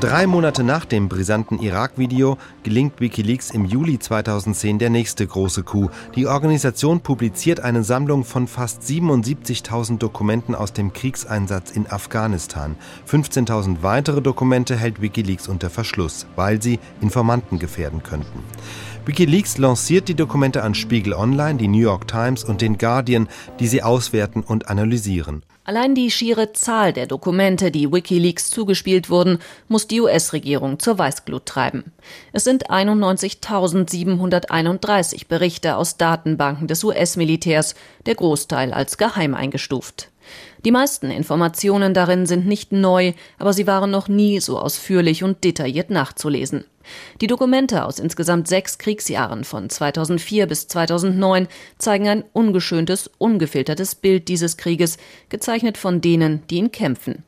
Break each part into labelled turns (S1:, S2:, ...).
S1: Drei Monate nach dem brisanten Irak-Video gelingt Wikileaks im Juli 2010 der nächste große Coup. Die Organisation publiziert eine Sammlung von fast 77.000 Dokumenten aus dem Kriegseinsatz in Afghanistan. 15.000 weitere Dokumente hält Wikileaks unter Verschluss, weil sie Informanten gefährden könnten. Wikileaks lanciert die Dokumente an Spiegel Online, die New York Times und den Guardian, die sie auswerten und analysieren.
S2: Allein die schiere Zahl der Dokumente, die Wikileaks zugespielt wurden, muss die US-Regierung zur Weißglut treiben. Es sind 91.731 Berichte aus Datenbanken des US-Militärs, der Großteil als geheim eingestuft. Die meisten Informationen darin sind nicht neu, aber sie waren noch nie so ausführlich und detailliert nachzulesen. Die Dokumente aus insgesamt sechs Kriegsjahren von 2004 bis 2009 zeigen ein ungeschöntes, ungefiltertes Bild dieses Krieges, gezeichnet von denen, die ihn kämpfen.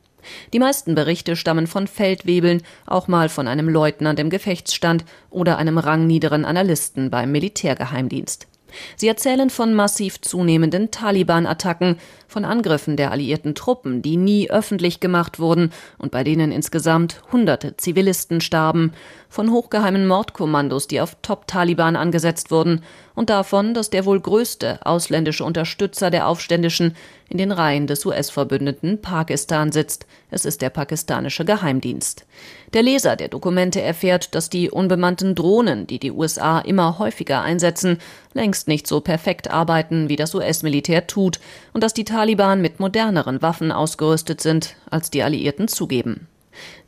S2: Die meisten Berichte stammen von Feldwebeln, auch mal von einem Leutnant im Gefechtsstand oder einem rangniederen Analysten beim Militärgeheimdienst. Sie erzählen von massiv zunehmenden Taliban-Attacken, von Angriffen der alliierten Truppen, die nie öffentlich gemacht wurden und bei denen insgesamt hunderte Zivilisten starben, von hochgeheimen Mordkommandos, die auf Top-Taliban angesetzt wurden, und davon, dass der wohl größte ausländische Unterstützer der Aufständischen in den Reihen des US-Verbündeten Pakistan sitzt. Es ist der pakistanische Geheimdienst. Der Leser der Dokumente erfährt, dass die unbemannten Drohnen, die die USA immer häufiger einsetzen, längst nicht so perfekt arbeiten, wie das US-Militär tut, und dass die Taliban mit moderneren Waffen ausgerüstet sind, als die Alliierten zugeben.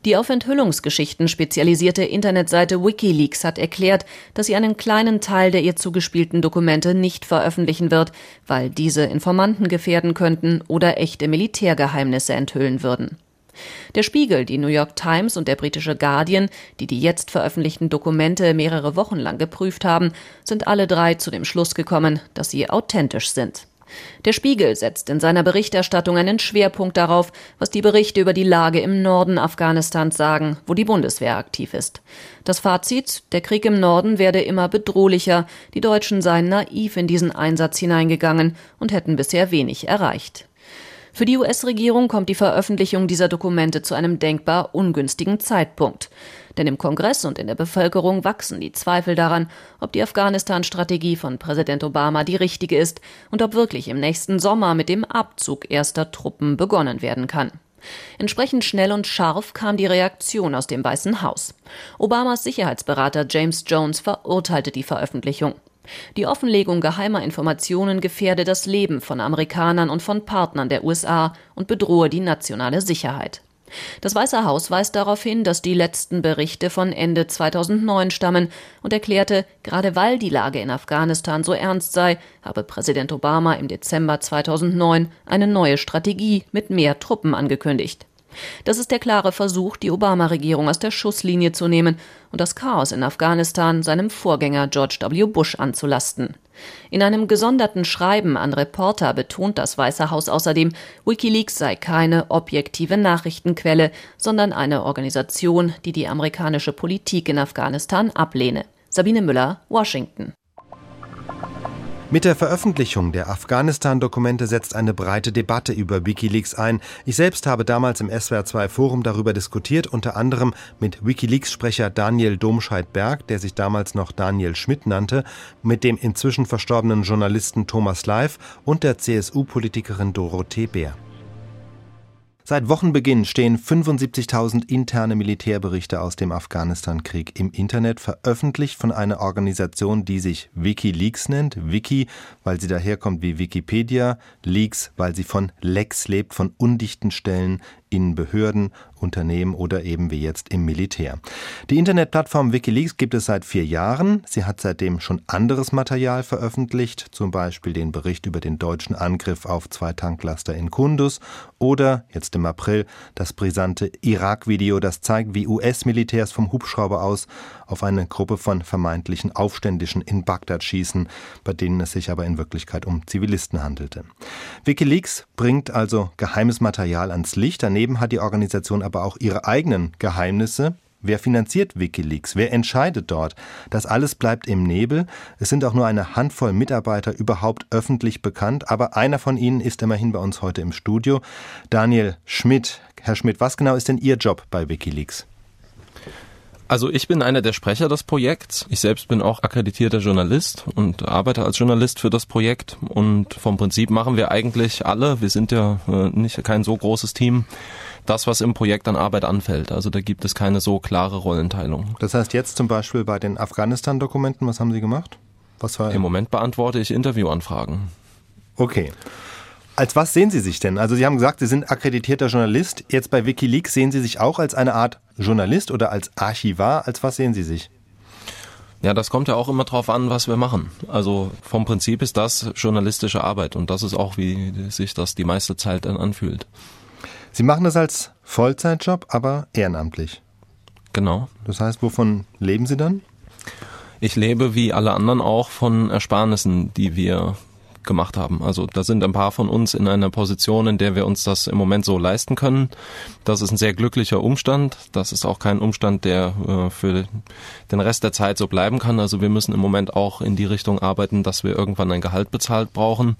S2: Die auf Enthüllungsgeschichten spezialisierte Internetseite Wikileaks hat erklärt, dass sie einen kleinen Teil der ihr zugespielten Dokumente nicht veröffentlichen wird, weil diese Informanten gefährden könnten oder echte Militärgeheimnisse enthüllen würden. Der Spiegel, die New York Times und der britische Guardian, die die jetzt veröffentlichten Dokumente mehrere Wochen lang geprüft haben, sind alle drei zu dem Schluss gekommen, dass sie authentisch sind. Der Spiegel setzt in seiner Berichterstattung einen Schwerpunkt darauf, was die Berichte über die Lage im Norden Afghanistans sagen, wo die Bundeswehr aktiv ist. Das Fazit, der Krieg im Norden werde immer bedrohlicher, die Deutschen seien naiv in diesen Einsatz hineingegangen und hätten bisher wenig erreicht. Für die US-Regierung kommt die Veröffentlichung dieser Dokumente zu einem denkbar ungünstigen Zeitpunkt. Denn im Kongress und in der Bevölkerung wachsen die Zweifel daran, ob die Afghanistan-Strategie von Präsident Obama die richtige ist und ob wirklich im nächsten Sommer mit dem Abzug erster Truppen begonnen werden kann. Entsprechend schnell und scharf kam die Reaktion aus dem Weißen Haus. Obamas Sicherheitsberater James Jones verurteilte die Veröffentlichung. Die Offenlegung geheimer Informationen gefährde das Leben von Amerikanern und von Partnern der USA und bedrohe die nationale Sicherheit. Das Weiße Haus weist darauf hin, dass die letzten Berichte von Ende 2009 stammen und erklärte, gerade weil die Lage in Afghanistan so ernst sei, habe Präsident Obama im Dezember 2009 eine neue Strategie mit mehr Truppen angekündigt. Das ist der klare Versuch, die Obama-Regierung aus der Schusslinie zu nehmen und das Chaos in Afghanistan seinem Vorgänger George W. Bush anzulasten. In einem gesonderten Schreiben an Reporter betont das Weiße Haus außerdem, Wikileaks sei keine objektive Nachrichtenquelle, sondern eine Organisation, die die amerikanische Politik in Afghanistan ablehne. Sabine Müller, Washington.
S1: Mit der Veröffentlichung der Afghanistan-Dokumente setzt eine breite Debatte über Wikileaks ein. Ich selbst habe damals im SWR2 Forum darüber diskutiert, unter anderem mit Wikileaks-Sprecher Daniel Domscheit-Berg, der sich damals noch Daniel Schmidt nannte, mit dem inzwischen verstorbenen Journalisten Thomas Leif und der CSU-Politikerin Dorothee Bär. Seit Wochenbeginn stehen 75.000 interne Militärberichte aus dem Afghanistan-Krieg im Internet, veröffentlicht von einer Organisation, die sich Wikileaks nennt. Wiki, weil sie daherkommt wie Wikipedia, Leaks, weil sie von Lecks lebt, von undichten Stellen in Behörden, Unternehmen oder eben wie jetzt im Militär. Die Internetplattform Wikileaks gibt es seit vier Jahren. Sie hat seitdem schon anderes Material veröffentlicht, zum Beispiel den Bericht über den deutschen Angriff auf zwei Tanklaster in Kundus oder jetzt im April das brisante Irak-Video, das zeigt, wie US-Militärs vom Hubschrauber aus auf eine Gruppe von vermeintlichen Aufständischen in Bagdad schießen, bei denen es sich aber in Wirklichkeit um Zivilisten handelte. Wikileaks bringt also geheimes Material ans Licht. Daneben hat die Organisation aber auch ihre eigenen Geheimnisse, Wer finanziert Wikileaks? Wer entscheidet dort? Das alles bleibt im Nebel. Es sind auch nur eine Handvoll Mitarbeiter überhaupt öffentlich bekannt, aber einer von ihnen ist immerhin bei uns heute im Studio. Daniel Schmidt. Herr Schmidt, was genau ist denn Ihr Job bei Wikileaks?
S3: Also ich bin einer der Sprecher des Projekts. Ich selbst bin auch akkreditierter Journalist und arbeite als Journalist für das Projekt. Und vom Prinzip machen wir eigentlich alle, wir sind ja äh, nicht kein so großes Team, das, was im Projekt an Arbeit anfällt. Also da gibt es keine so klare Rollenteilung.
S1: Das heißt jetzt zum Beispiel bei den Afghanistan-Dokumenten, was haben Sie gemacht?
S3: Was war Im Moment beantworte ich Interviewanfragen.
S1: Okay. Als was sehen Sie sich denn? Also Sie haben gesagt, Sie sind akkreditierter Journalist. Jetzt bei Wikileaks sehen Sie sich auch als eine Art Journalist oder als Archivar. Als was sehen Sie sich?
S3: Ja, das kommt ja auch immer drauf an, was wir machen. Also vom Prinzip ist das journalistische Arbeit und das ist auch, wie sich das die meiste Zeit dann anfühlt.
S1: Sie machen das als Vollzeitjob, aber ehrenamtlich.
S3: Genau.
S1: Das heißt, wovon leben Sie dann?
S3: Ich lebe wie alle anderen auch von Ersparnissen, die wir gemacht haben. Also da sind ein paar von uns in einer Position, in der wir uns das im Moment so leisten können. Das ist ein sehr glücklicher Umstand. Das ist auch kein Umstand, der äh, für den Rest der Zeit so bleiben kann. Also wir müssen im Moment auch in die Richtung arbeiten, dass wir irgendwann ein Gehalt bezahlt brauchen.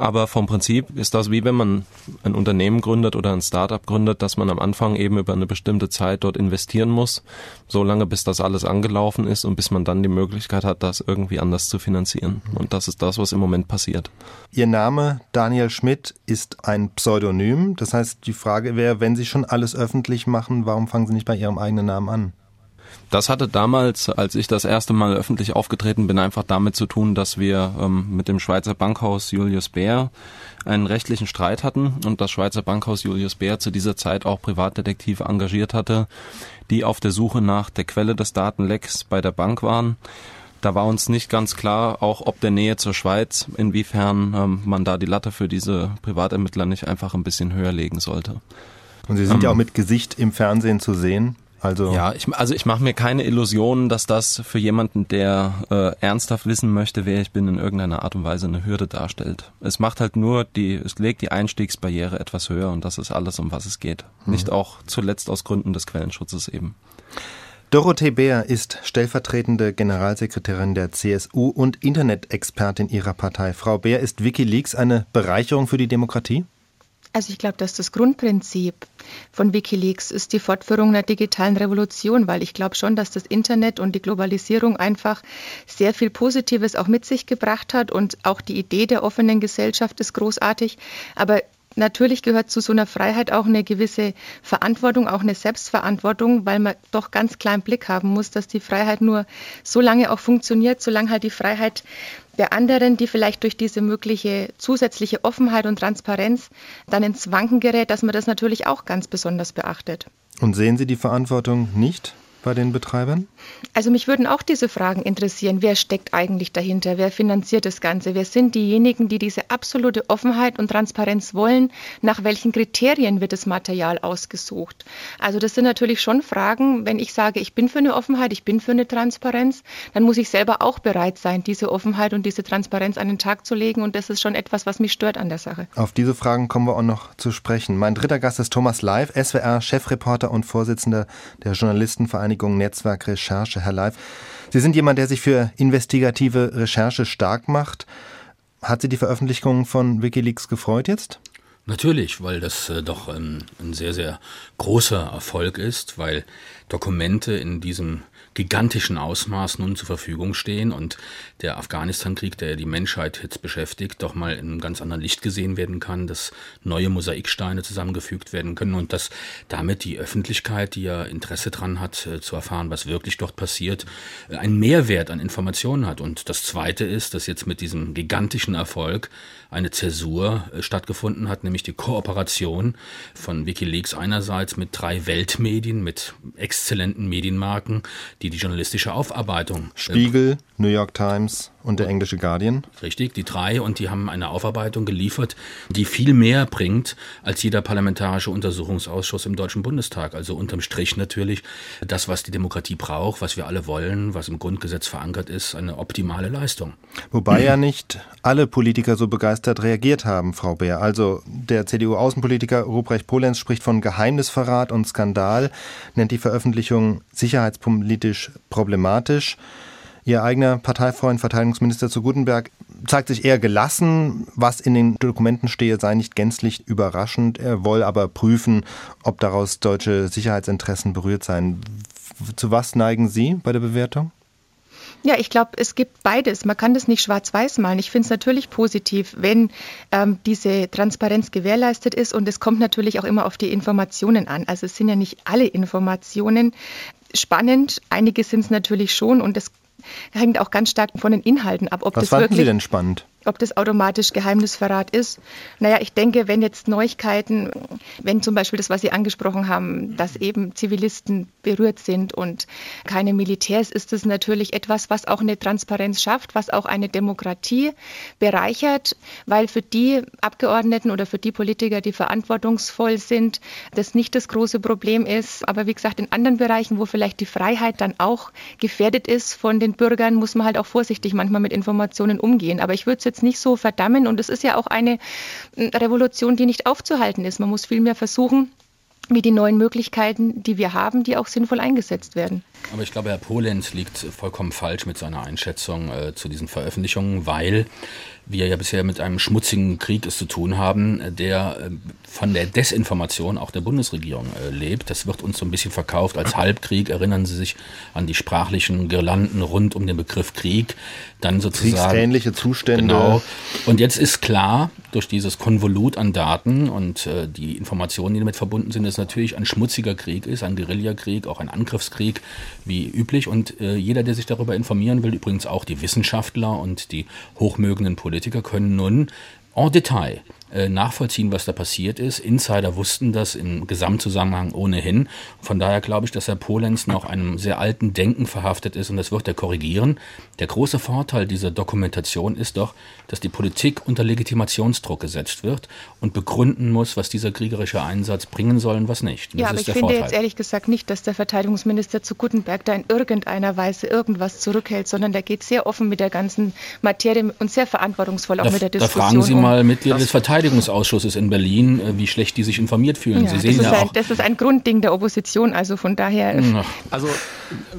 S3: Aber vom Prinzip ist das wie wenn man ein Unternehmen gründet oder ein Startup gründet, dass man am Anfang eben über eine bestimmte Zeit dort investieren muss, so lange bis das alles angelaufen ist und bis man dann die Möglichkeit hat, das irgendwie anders zu finanzieren. Und das ist das, was im Moment passiert.
S1: Ihr Name Daniel Schmidt ist ein Pseudonym. Das heißt, die Frage wäre, wenn Sie schon alles öffentlich machen, warum fangen Sie nicht bei Ihrem eigenen Namen an?
S3: Das hatte damals, als ich das erste Mal öffentlich aufgetreten bin, einfach damit zu tun, dass wir ähm, mit dem Schweizer Bankhaus Julius Baer einen rechtlichen Streit hatten und das Schweizer Bankhaus Julius Baer zu dieser Zeit auch Privatdetektive engagiert hatte, die auf der Suche nach der Quelle des Datenlecks bei der Bank waren. Da war uns nicht ganz klar, auch ob der Nähe zur Schweiz, inwiefern ähm, man da die Latte für diese Privatermittler nicht einfach ein bisschen höher legen sollte.
S1: Und Sie sind ähm, ja auch mit Gesicht im Fernsehen zu sehen.
S3: Also ja, ich, also ich mache mir keine Illusionen, dass das für jemanden, der äh, ernsthaft wissen möchte, wer ich bin, in irgendeiner Art und Weise eine Hürde darstellt. Es macht halt nur die, es legt die Einstiegsbarriere etwas höher und das ist alles, um was es geht. Mhm. Nicht auch zuletzt aus Gründen des Quellenschutzes eben.
S1: Dorothee Beer ist stellvertretende Generalsekretärin der CSU und Internet-Expertin ihrer Partei. Frau Beer, ist Wikileaks eine Bereicherung für die Demokratie?
S4: Also ich glaube, dass das Grundprinzip von Wikileaks ist die Fortführung einer digitalen Revolution, weil ich glaube schon, dass das Internet und die Globalisierung einfach sehr viel Positives auch mit sich gebracht hat und auch die Idee der offenen Gesellschaft ist großartig. Aber Natürlich gehört zu so einer Freiheit auch eine gewisse Verantwortung, auch eine Selbstverantwortung, weil man doch ganz kleinen Blick haben muss, dass die Freiheit nur so lange auch funktioniert, solange halt die Freiheit der anderen, die vielleicht durch diese mögliche zusätzliche Offenheit und Transparenz dann ins Wanken gerät, dass man das natürlich auch ganz besonders beachtet.
S1: Und sehen Sie die Verantwortung nicht? Bei den Betreibern?
S4: Also mich würden auch diese Fragen interessieren. Wer steckt eigentlich dahinter? Wer finanziert das Ganze? Wer sind diejenigen, die diese absolute Offenheit und Transparenz wollen? Nach welchen Kriterien wird das Material ausgesucht? Also das sind natürlich schon Fragen. Wenn ich sage, ich bin für eine Offenheit, ich bin für eine Transparenz, dann muss ich selber auch bereit sein, diese Offenheit und diese Transparenz an den Tag zu legen. Und das ist schon etwas, was mich stört an der Sache.
S1: Auf diese Fragen kommen wir auch noch zu sprechen. Mein dritter Gast ist Thomas Leif, SWR-Chefreporter und Vorsitzender der Journalistenvereinigung Vereinigung Netzwerk Recherche. Herr Leif, Sie sind jemand, der sich für investigative Recherche stark macht. Hat Sie die Veröffentlichung von Wikileaks gefreut jetzt?
S5: Natürlich, weil das äh, doch ein, ein, sehr, sehr großer Erfolg ist, weil Dokumente in diesem gigantischen Ausmaß nun zur Verfügung stehen und der Afghanistan-Krieg, der die Menschheit jetzt beschäftigt, doch mal in einem ganz anderen Licht gesehen werden kann, dass neue Mosaiksteine zusammengefügt werden können und dass damit die Öffentlichkeit, die ja Interesse dran hat, äh, zu erfahren, was wirklich dort passiert, äh, einen Mehrwert an Informationen hat. Und das Zweite ist, dass jetzt mit diesem gigantischen Erfolg eine Zäsur äh, stattgefunden hat, nämlich die Kooperation von Wikileaks einerseits mit drei Weltmedien, mit exzellenten Medienmarken, die die journalistische Aufarbeitung.
S1: Spiegel, New York Times und der englische Guardian.
S5: Richtig, die drei und die haben eine Aufarbeitung geliefert, die viel mehr bringt als jeder parlamentarische Untersuchungsausschuss im Deutschen Bundestag. Also unterm Strich natürlich das, was die Demokratie braucht, was wir alle wollen, was im Grundgesetz verankert ist, eine optimale Leistung.
S1: Wobei ja nicht alle Politiker so begeistert reagiert haben, Frau Beer. Also der CDU-Außenpolitiker Ruprecht Polenz spricht von Geheimnisverrat und Skandal, nennt die Veröffentlichung sicherheitspolitisch problematisch. Ihr eigener Parteifreund, Verteidigungsminister zu Gutenberg, zeigt sich eher gelassen. Was in den Dokumenten stehe, sei nicht gänzlich überraschend. Er wolle aber prüfen, ob daraus deutsche Sicherheitsinteressen berührt seien. Zu was neigen Sie bei der Bewertung?
S4: Ja, ich glaube, es gibt beides. Man kann das nicht schwarz-weiß malen. Ich finde es natürlich positiv, wenn ähm, diese Transparenz gewährleistet ist und es kommt natürlich auch immer auf die Informationen an. Also es sind ja nicht alle Informationen spannend. Einige sind es natürlich schon und es hängt auch ganz stark von den Inhalten ab.
S1: Ob Was das fanden wirklich, Sie denn spannend?
S4: Ob das automatisch Geheimnisverrat ist. Naja, ich denke, wenn jetzt Neuigkeiten, wenn zum Beispiel das, was Sie angesprochen haben, dass eben Zivilisten berührt sind und keine Militärs, ist das natürlich etwas, was auch eine Transparenz schafft, was auch eine Demokratie bereichert, weil für die Abgeordneten oder für die Politiker, die verantwortungsvoll sind, das nicht das große Problem ist. Aber wie gesagt, in anderen Bereichen, wo vielleicht die Freiheit dann auch gefährdet ist von den Bürgern, muss man halt auch vorsichtig manchmal mit Informationen umgehen. Aber ich würde jetzt nicht so verdammen. Und es ist ja auch eine Revolution, die nicht aufzuhalten ist. Man muss vielmehr versuchen, wie die neuen Möglichkeiten, die wir haben, die auch sinnvoll eingesetzt werden.
S5: Aber ich glaube, Herr Polenz liegt vollkommen falsch mit seiner Einschätzung äh, zu diesen Veröffentlichungen, weil wir ja bisher mit einem schmutzigen Krieg es zu tun haben, der äh, von der Desinformation auch der Bundesregierung äh, lebt. Das wird uns so ein bisschen verkauft als Halbkrieg. Erinnern Sie sich an die sprachlichen Girlanden rund um den Begriff Krieg. Dann sozusagen.
S1: Kriegsähnliche Zustände.
S5: Genau. Und jetzt ist klar, durch dieses Konvolut an Daten und äh, die Informationen, die damit verbunden sind, dass natürlich ein schmutziger Krieg ist, ein Guerillakrieg, auch ein Angriffskrieg, wie üblich. Und äh, jeder, der sich darüber informieren will, übrigens auch die Wissenschaftler und die hochmögenden Politiker, können nun en Detail äh, nachvollziehen, was da passiert ist. Insider wussten das im Gesamtzusammenhang ohnehin. Von daher glaube ich, dass Herr Polenz noch einem sehr alten Denken verhaftet ist und das wird er korrigieren. Der große Vorteil dieser Dokumentation ist doch, dass die Politik unter Legitimationsdruck gesetzt wird und begründen muss, was dieser kriegerische Einsatz bringen soll und was nicht.
S4: ja, aber ich finde Vorteil. jetzt ehrlich gesagt nicht, dass der Verteidigungsminister zu Gutenberg da in irgendeiner Weise irgendwas zurückhält, sondern der geht sehr offen mit der ganzen Materie und sehr verantwortungsvoll auch
S5: da,
S4: mit der Diskussion.
S5: Da fragen Sie mal Mitglieder des Verteidigungsministeriums Verteidigungsausschusses in Berlin, äh, wie schlecht die sich informiert fühlen. Ja, Sie sehen
S4: ja
S5: ein, auch.
S4: Das ist ein Grundding der Opposition, also von daher.
S3: Also,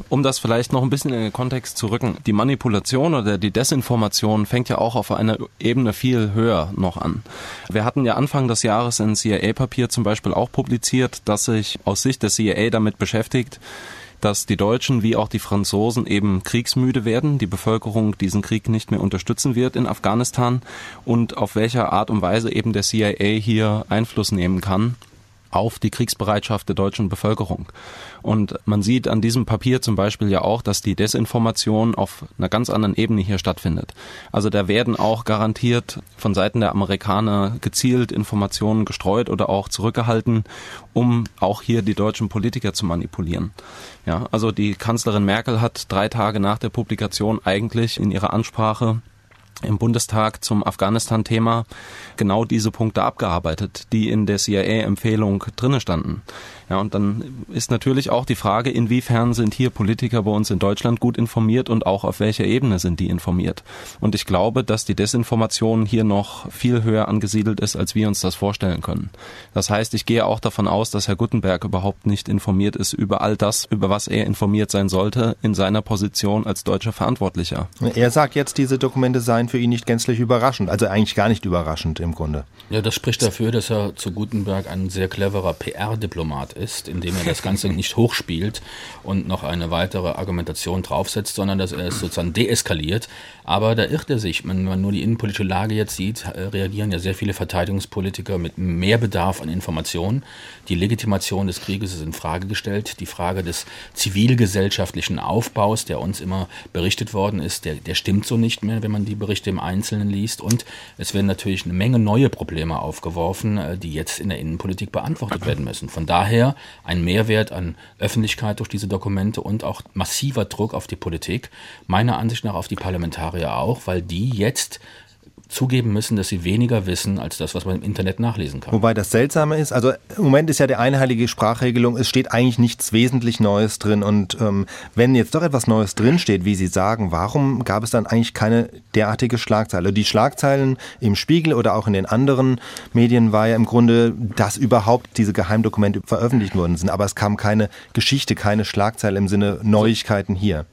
S3: um das vielleicht noch ein bisschen in den Kontext zu rücken, die Manipulation oder die Desinformation fängt ja auch auf einer Ebene viel höher noch an. Wir hatten ja Anfang des Jahres ein CIA-Papier zum Beispiel auch publiziert, das sich aus Sicht der CIA damit beschäftigt, dass die Deutschen wie auch die Franzosen eben kriegsmüde werden, die Bevölkerung diesen Krieg nicht mehr unterstützen wird in Afghanistan und auf welcher Art und Weise eben der CIA hier Einfluss nehmen kann auf die Kriegsbereitschaft der deutschen Bevölkerung. Und man sieht an diesem Papier zum Beispiel ja auch, dass die Desinformation auf einer ganz anderen Ebene hier stattfindet. Also da werden auch garantiert von Seiten der Amerikaner gezielt Informationen gestreut oder auch zurückgehalten, um auch hier die deutschen Politiker zu manipulieren. Ja, also die Kanzlerin Merkel hat drei Tage nach der Publikation eigentlich in ihrer Ansprache im Bundestag zum Afghanistan-Thema genau diese Punkte abgearbeitet, die in der CIA-Empfehlung drinne standen. Ja, und dann ist natürlich auch die Frage, inwiefern sind hier Politiker bei uns in Deutschland gut informiert und auch auf welcher Ebene sind die informiert. Und ich glaube, dass die Desinformation hier noch viel höher angesiedelt ist, als wir uns das vorstellen können. Das heißt, ich gehe auch davon aus, dass Herr Guttenberg überhaupt nicht informiert ist über all das, über was er informiert sein sollte in seiner Position als deutscher Verantwortlicher.
S1: Er sagt jetzt, diese Dokumente seien für ihn nicht gänzlich überraschend, also eigentlich gar nicht überraschend im Grunde.
S5: Ja, das spricht dafür, dass er zu Gutenberg ein sehr cleverer PR-Diplomat ist, indem er das Ganze nicht hochspielt und noch eine weitere Argumentation draufsetzt, sondern dass er es sozusagen deeskaliert. Aber da irrt er sich. Wenn man nur die innenpolitische Lage jetzt sieht, äh, reagieren ja sehr viele Verteidigungspolitiker mit mehr Bedarf an Informationen. Die Legitimation des Krieges ist in Frage gestellt. Die Frage des zivilgesellschaftlichen Aufbaus, der uns immer berichtet worden ist, der, der stimmt so nicht mehr, wenn man die Berichte im Einzelnen liest. Und es werden natürlich eine Menge neue Probleme aufgeworfen, äh, die jetzt in der Innenpolitik beantwortet werden müssen. Von daher ein Mehrwert an Öffentlichkeit durch diese Dokumente und auch massiver Druck auf die Politik, meiner Ansicht nach auf die Parlamentarier auch, weil die jetzt zugeben müssen, dass sie weniger wissen als das, was man im Internet nachlesen kann.
S1: Wobei das Seltsame ist, also im Moment ist ja der einheilige Sprachregelung, es steht eigentlich nichts wesentlich Neues drin. Und ähm, wenn jetzt doch etwas Neues drinsteht, wie Sie sagen, warum gab es dann eigentlich keine derartige Schlagzeile? Die Schlagzeilen im Spiegel oder auch in den anderen Medien war ja im Grunde, dass überhaupt diese Geheimdokumente veröffentlicht worden sind. Aber es kam keine Geschichte, keine Schlagzeile im Sinne Neuigkeiten hier.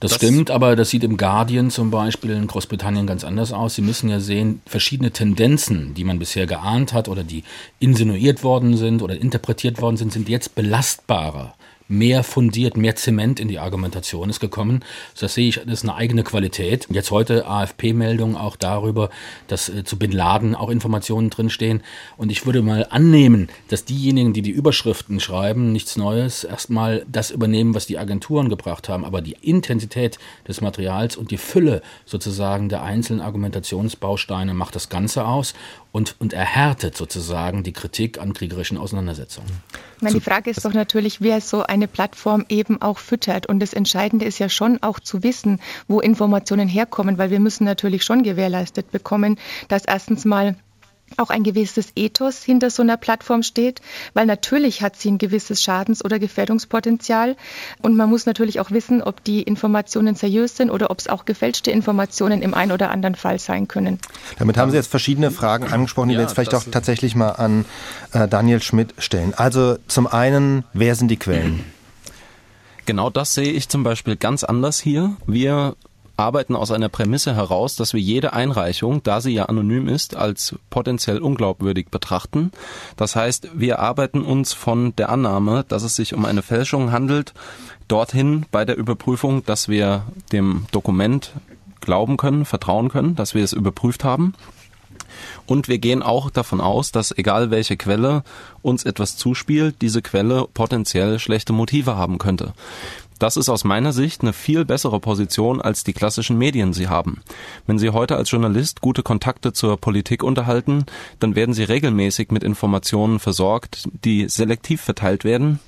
S5: Das, das, stimmt, aber das sieht im Guardian zum Beispiel in Großbritannien ganz anders aus. Sie müssen ja sehen, verschiedene Tendenzen, die man bisher geahnt hat oder die insinuiert worden sind oder interpretiert worden sind, sind jetzt belastbarer mehr fundiert, mehr Zement in die Argumentation ist gekommen. Das sehe ich, das ist eine eigene Qualität. Jetzt heute AFP-Meldung auch darüber, dass äh, zu Bin Laden auch Informationen drinstehen. Und ich würde mal annehmen, dass diejenigen, die die Überschriften schreiben, nichts Neues, erstmal das übernehmen, was die Agenturen gebracht haben. Aber die Intensität des Materials und die Fülle sozusagen der einzelnen Argumentationsbausteine macht das Ganze aus und, und erhärtet sozusagen die Kritik an kriegerischen Auseinandersetzungen.
S4: meine, die Frage ist doch natürlich, wer so eine Plattform eben auch füttert. Und das Entscheidende ist ja schon auch zu wissen, wo Informationen herkommen, weil wir müssen natürlich schon gewährleistet bekommen, dass erstens mal auch ein gewisses Ethos hinter so einer Plattform steht, weil natürlich hat sie ein gewisses Schadens- oder Gefährdungspotenzial und man muss natürlich auch wissen, ob die Informationen seriös sind oder ob es auch gefälschte Informationen im einen oder anderen Fall sein können.
S1: Damit haben Sie jetzt verschiedene Fragen angesprochen, die ja, wir jetzt vielleicht auch tatsächlich mal an äh, Daniel Schmidt stellen. Also zum einen, wer sind die Quellen?
S3: Genau das sehe ich zum Beispiel ganz anders hier. Wir arbeiten aus einer Prämisse heraus, dass wir jede Einreichung, da sie ja anonym ist, als potenziell unglaubwürdig betrachten. Das heißt, wir arbeiten uns von der Annahme, dass es sich um eine Fälschung handelt, dorthin bei der Überprüfung, dass wir dem Dokument glauben können, vertrauen können, dass wir es überprüft haben. Und wir gehen auch davon aus, dass egal welche Quelle uns etwas zuspielt, diese Quelle potenziell schlechte Motive haben könnte. Das ist aus meiner Sicht eine viel bessere Position, als die klassischen Medien sie haben. Wenn Sie heute als Journalist gute Kontakte zur Politik unterhalten, dann werden Sie regelmäßig mit Informationen versorgt, die selektiv verteilt werden,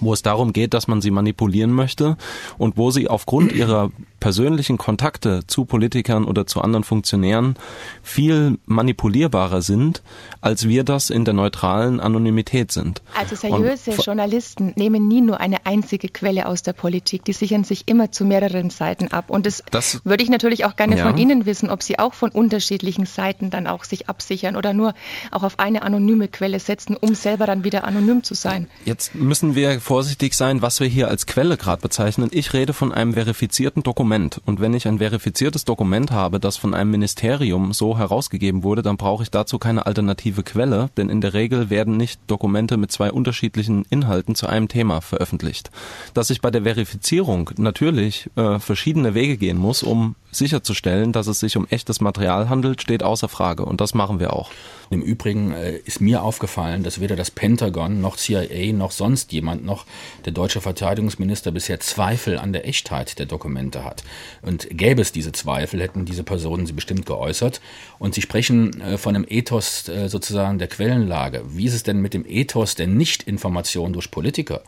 S3: wo es darum geht, dass man sie manipulieren möchte und wo sie aufgrund ihrer persönlichen Kontakte zu Politikern oder zu anderen Funktionären viel manipulierbarer sind, als wir das in der neutralen Anonymität sind.
S4: Also seriöse und, Journalisten nehmen nie nur eine einzige Quelle aus der Politik, die sichern sich immer zu mehreren Seiten ab. Und das, das würde ich natürlich auch gerne ja. von Ihnen wissen, ob Sie auch von unterschiedlichen Seiten dann auch sich absichern oder nur auch auf eine anonyme Quelle setzen, um selber dann wieder anonym zu sein.
S3: Jetzt müssen wir vorsichtig sein, was wir hier als Quelle gerade bezeichnen. Ich rede von einem verifizierten Dokument. Und wenn ich ein verifiziertes Dokument habe, das von einem Ministerium so herausgegeben wurde, dann brauche ich dazu keine alternative Quelle, denn in der Regel werden nicht Dokumente mit zwei unterschiedlichen Inhalten zu einem Thema veröffentlicht. Dass ich bei der Verifizierung natürlich äh, verschiedene Wege gehen muss, um sicherzustellen, dass es sich um echtes Material handelt, steht außer Frage. Und das machen wir auch.
S5: Im Übrigen äh, ist mir aufgefallen, dass weder das Pentagon noch CIA noch sonst jemand noch der deutsche Verteidigungsminister bisher Zweifel an der Echtheit der Dokumente hat. Und gäbe es diese Zweifel, hätten diese Personen sie bestimmt geäußert. Und sie sprechen äh, von einem Ethos äh, sozusagen der Quellenlage. Wie ist es denn mit dem Ethos der Nichtinformation durch Politiker?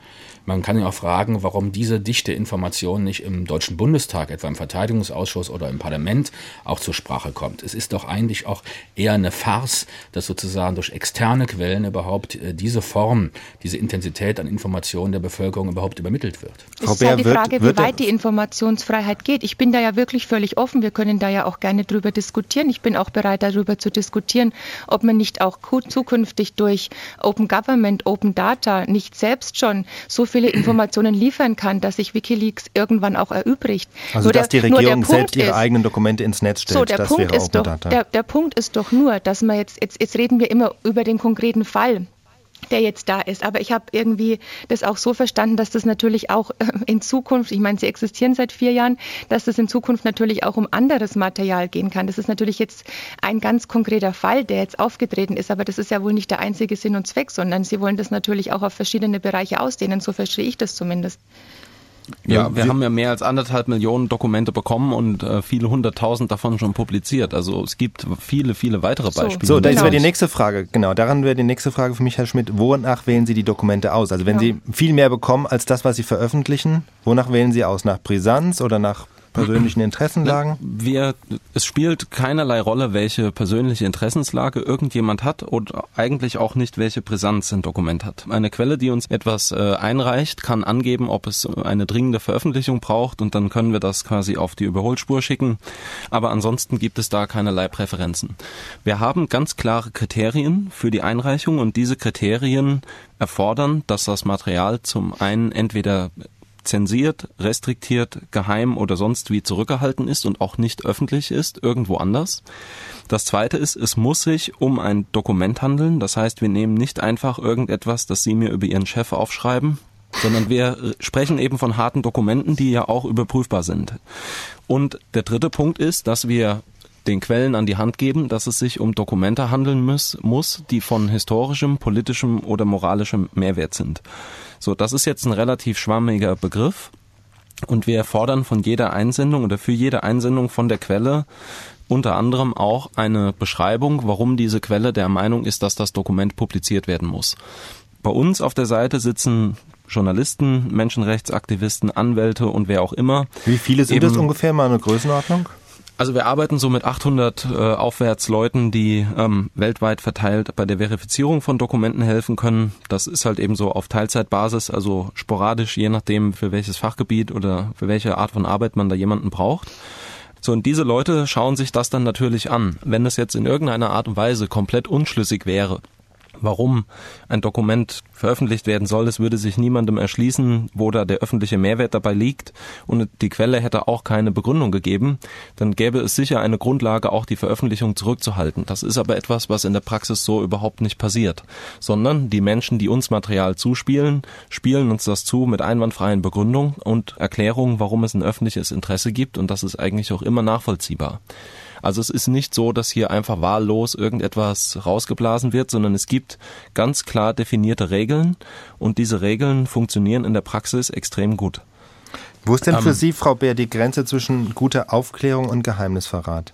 S5: Man kann ja auch fragen, warum diese dichte Information nicht im Deutschen Bundestag, etwa im Verteidigungsausschuss oder im Parlament auch zur Sprache kommt. Es ist doch eigentlich auch eher eine Farce, dass sozusagen durch externe Quellen überhaupt äh, diese Form, diese Intensität an Informationen der Bevölkerung überhaupt übermittelt wird.
S4: Es ist ja die Frage, wie weit die Informationsfreiheit geht. Ich bin da ja wirklich völlig offen. Wir können da ja auch gerne drüber diskutieren. Ich bin auch bereit, darüber zu diskutieren, ob man nicht auch zukünftig durch Open Government, Open Data nicht selbst schon so viele Informationen liefern kann, dass sich Wikileaks irgendwann auch erübrigt.
S1: Also nur dass der, die Regierung selbst ihre ist, eigenen Dokumente ins Netz stellt,
S4: so, der
S1: das
S4: Punkt wäre ist doch, der, der Punkt ist doch nur, dass man jetzt, jetzt, jetzt reden wir immer über den konkreten Fall der jetzt da ist. Aber ich habe irgendwie das auch so verstanden, dass das natürlich auch äh, in Zukunft, ich meine, sie existieren seit vier Jahren, dass das in Zukunft natürlich auch um anderes Material gehen kann. Das ist natürlich jetzt ein ganz konkreter Fall, der jetzt aufgetreten ist, aber das ist ja wohl nicht der einzige Sinn und Zweck, sondern sie wollen das natürlich auch auf verschiedene Bereiche ausdehnen. So verstehe ich das zumindest.
S3: Ja, wir haben ja mehr als anderthalb Millionen Dokumente bekommen und äh, viele hunderttausend davon schon publiziert. Also es gibt viele, viele weitere Beispiele.
S1: So, so da ist genau. die nächste Frage. Genau, daran wäre die nächste Frage für mich, Herr Schmidt. Wonach wählen Sie die Dokumente aus? Also wenn ja. Sie viel mehr bekommen als das, was Sie veröffentlichen, wonach wählen Sie aus? Nach Brisanz oder nach persönlichen Interessenlagen?
S3: Wir, es spielt keinerlei Rolle, welche persönliche Interessenslage irgendjemand hat und eigentlich auch nicht, welche Brisanz ein Dokument hat. Eine Quelle, die uns etwas äh, einreicht, kann angeben, ob es eine dringende Veröffentlichung braucht und dann können wir das quasi auf die Überholspur schicken. Aber ansonsten gibt es da keinerlei Präferenzen. Wir haben ganz klare Kriterien für die Einreichung und diese Kriterien erfordern, dass das Material zum einen entweder zensiert, restriktiert, geheim oder sonst wie zurückgehalten ist und auch nicht öffentlich ist, irgendwo anders. Das zweite ist, es muss sich um ein Dokument handeln. Das heißt, wir nehmen nicht einfach irgendetwas, das Sie mir über Ihren Chef aufschreiben sondern wir sprechen eben von harten Dokumenten, die ja auch überprüfbar sind. Und der dritte Punkt ist, dass wir den Quellen an die Hand geben, dass es sich um Dokumente handeln muss, muss, die von historischem, politischem oder moralischem Mehrwert sind. So, das ist jetzt ein relativ schwammiger Begriff. Und wir fordern von jeder Einsendung oder für jede Einsendung von der Quelle unter anderem auch eine Beschreibung, warum diese Quelle der Meinung ist, dass das Dokument publiziert werden muss. Bei uns auf der Seite sitzen Journalisten, Menschenrechtsaktivisten, Anwälte und wer auch immer.
S1: Wie viele sind das ungefähr mal eine Größenordnung?
S3: Also wir arbeiten so mit 800 äh, aufwärts Leuten, die ähm, weltweit verteilt bei der Verifizierung von Dokumenten helfen können. Das ist halt eben so auf Teilzeitbasis, also sporadisch, je nachdem für welches Fachgebiet oder für welche Art von Arbeit man da jemanden braucht. So, und diese Leute schauen sich das dann natürlich an. Wenn es jetzt in irgendeiner Art und Weise komplett unschlüssig wäre, warum ein Dokument veröffentlicht werden soll. Es würde sich niemandem erschließen, wo da der öffentliche Mehrwert dabei liegt und die Quelle hätte auch keine Begründung gegeben, dann gäbe es sicher eine Grundlage, auch die Veröffentlichung zurückzuhalten. Das ist aber etwas, was in der Praxis so überhaupt nicht passiert, sondern die Menschen, die uns Material zuspielen, spielen uns das zu mit einwandfreien Begründungen und Erklärungen, warum es ein öffentliches Interesse gibt und das ist eigentlich auch immer nachvollziehbar. Also es ist nicht so, dass hier einfach wahllos irgendetwas rausgeblasen wird, sondern es gibt ganz klar definierte Regeln und diese Regeln funktionieren in der Praxis extrem gut.
S1: Wo ist denn für ähm, Sie, Frau Bär, die Grenze zwischen guter Aufklärung und Geheimnisverrat?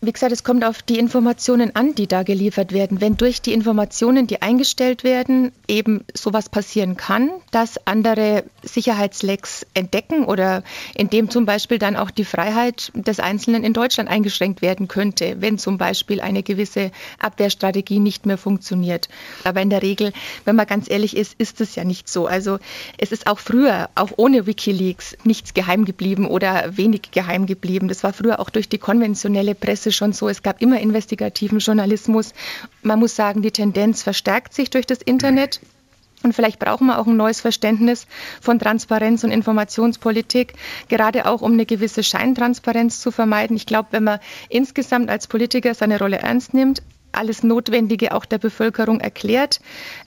S4: Wie gesagt, es kommt auf die Informationen an, die da geliefert werden. Wenn durch die Informationen, die eingestellt werden, eben sowas passieren kann, dass andere Sicherheitslecks entdecken oder in dem zum Beispiel dann auch die Freiheit des Einzelnen in Deutschland eingeschränkt werden könnte, wenn zum Beispiel eine gewisse Abwehrstrategie nicht mehr funktioniert. Aber in der Regel, wenn man ganz ehrlich ist, ist es ja nicht so. Also es ist auch früher, auch ohne Wikileaks, nichts geheim geblieben oder wenig geheim geblieben. Das war früher auch durch die konventionelle Presse es schon so, es gab immer investigativen Journalismus. Man muss sagen, die Tendenz verstärkt sich durch das Internet. Und vielleicht brauchen wir auch ein neues Verständnis von Transparenz und Informationspolitik, gerade auch um eine gewisse Scheintransparenz zu vermeiden. Ich glaube, wenn man insgesamt als Politiker seine Rolle ernst nimmt, alles Notwendige auch der Bevölkerung erklärt,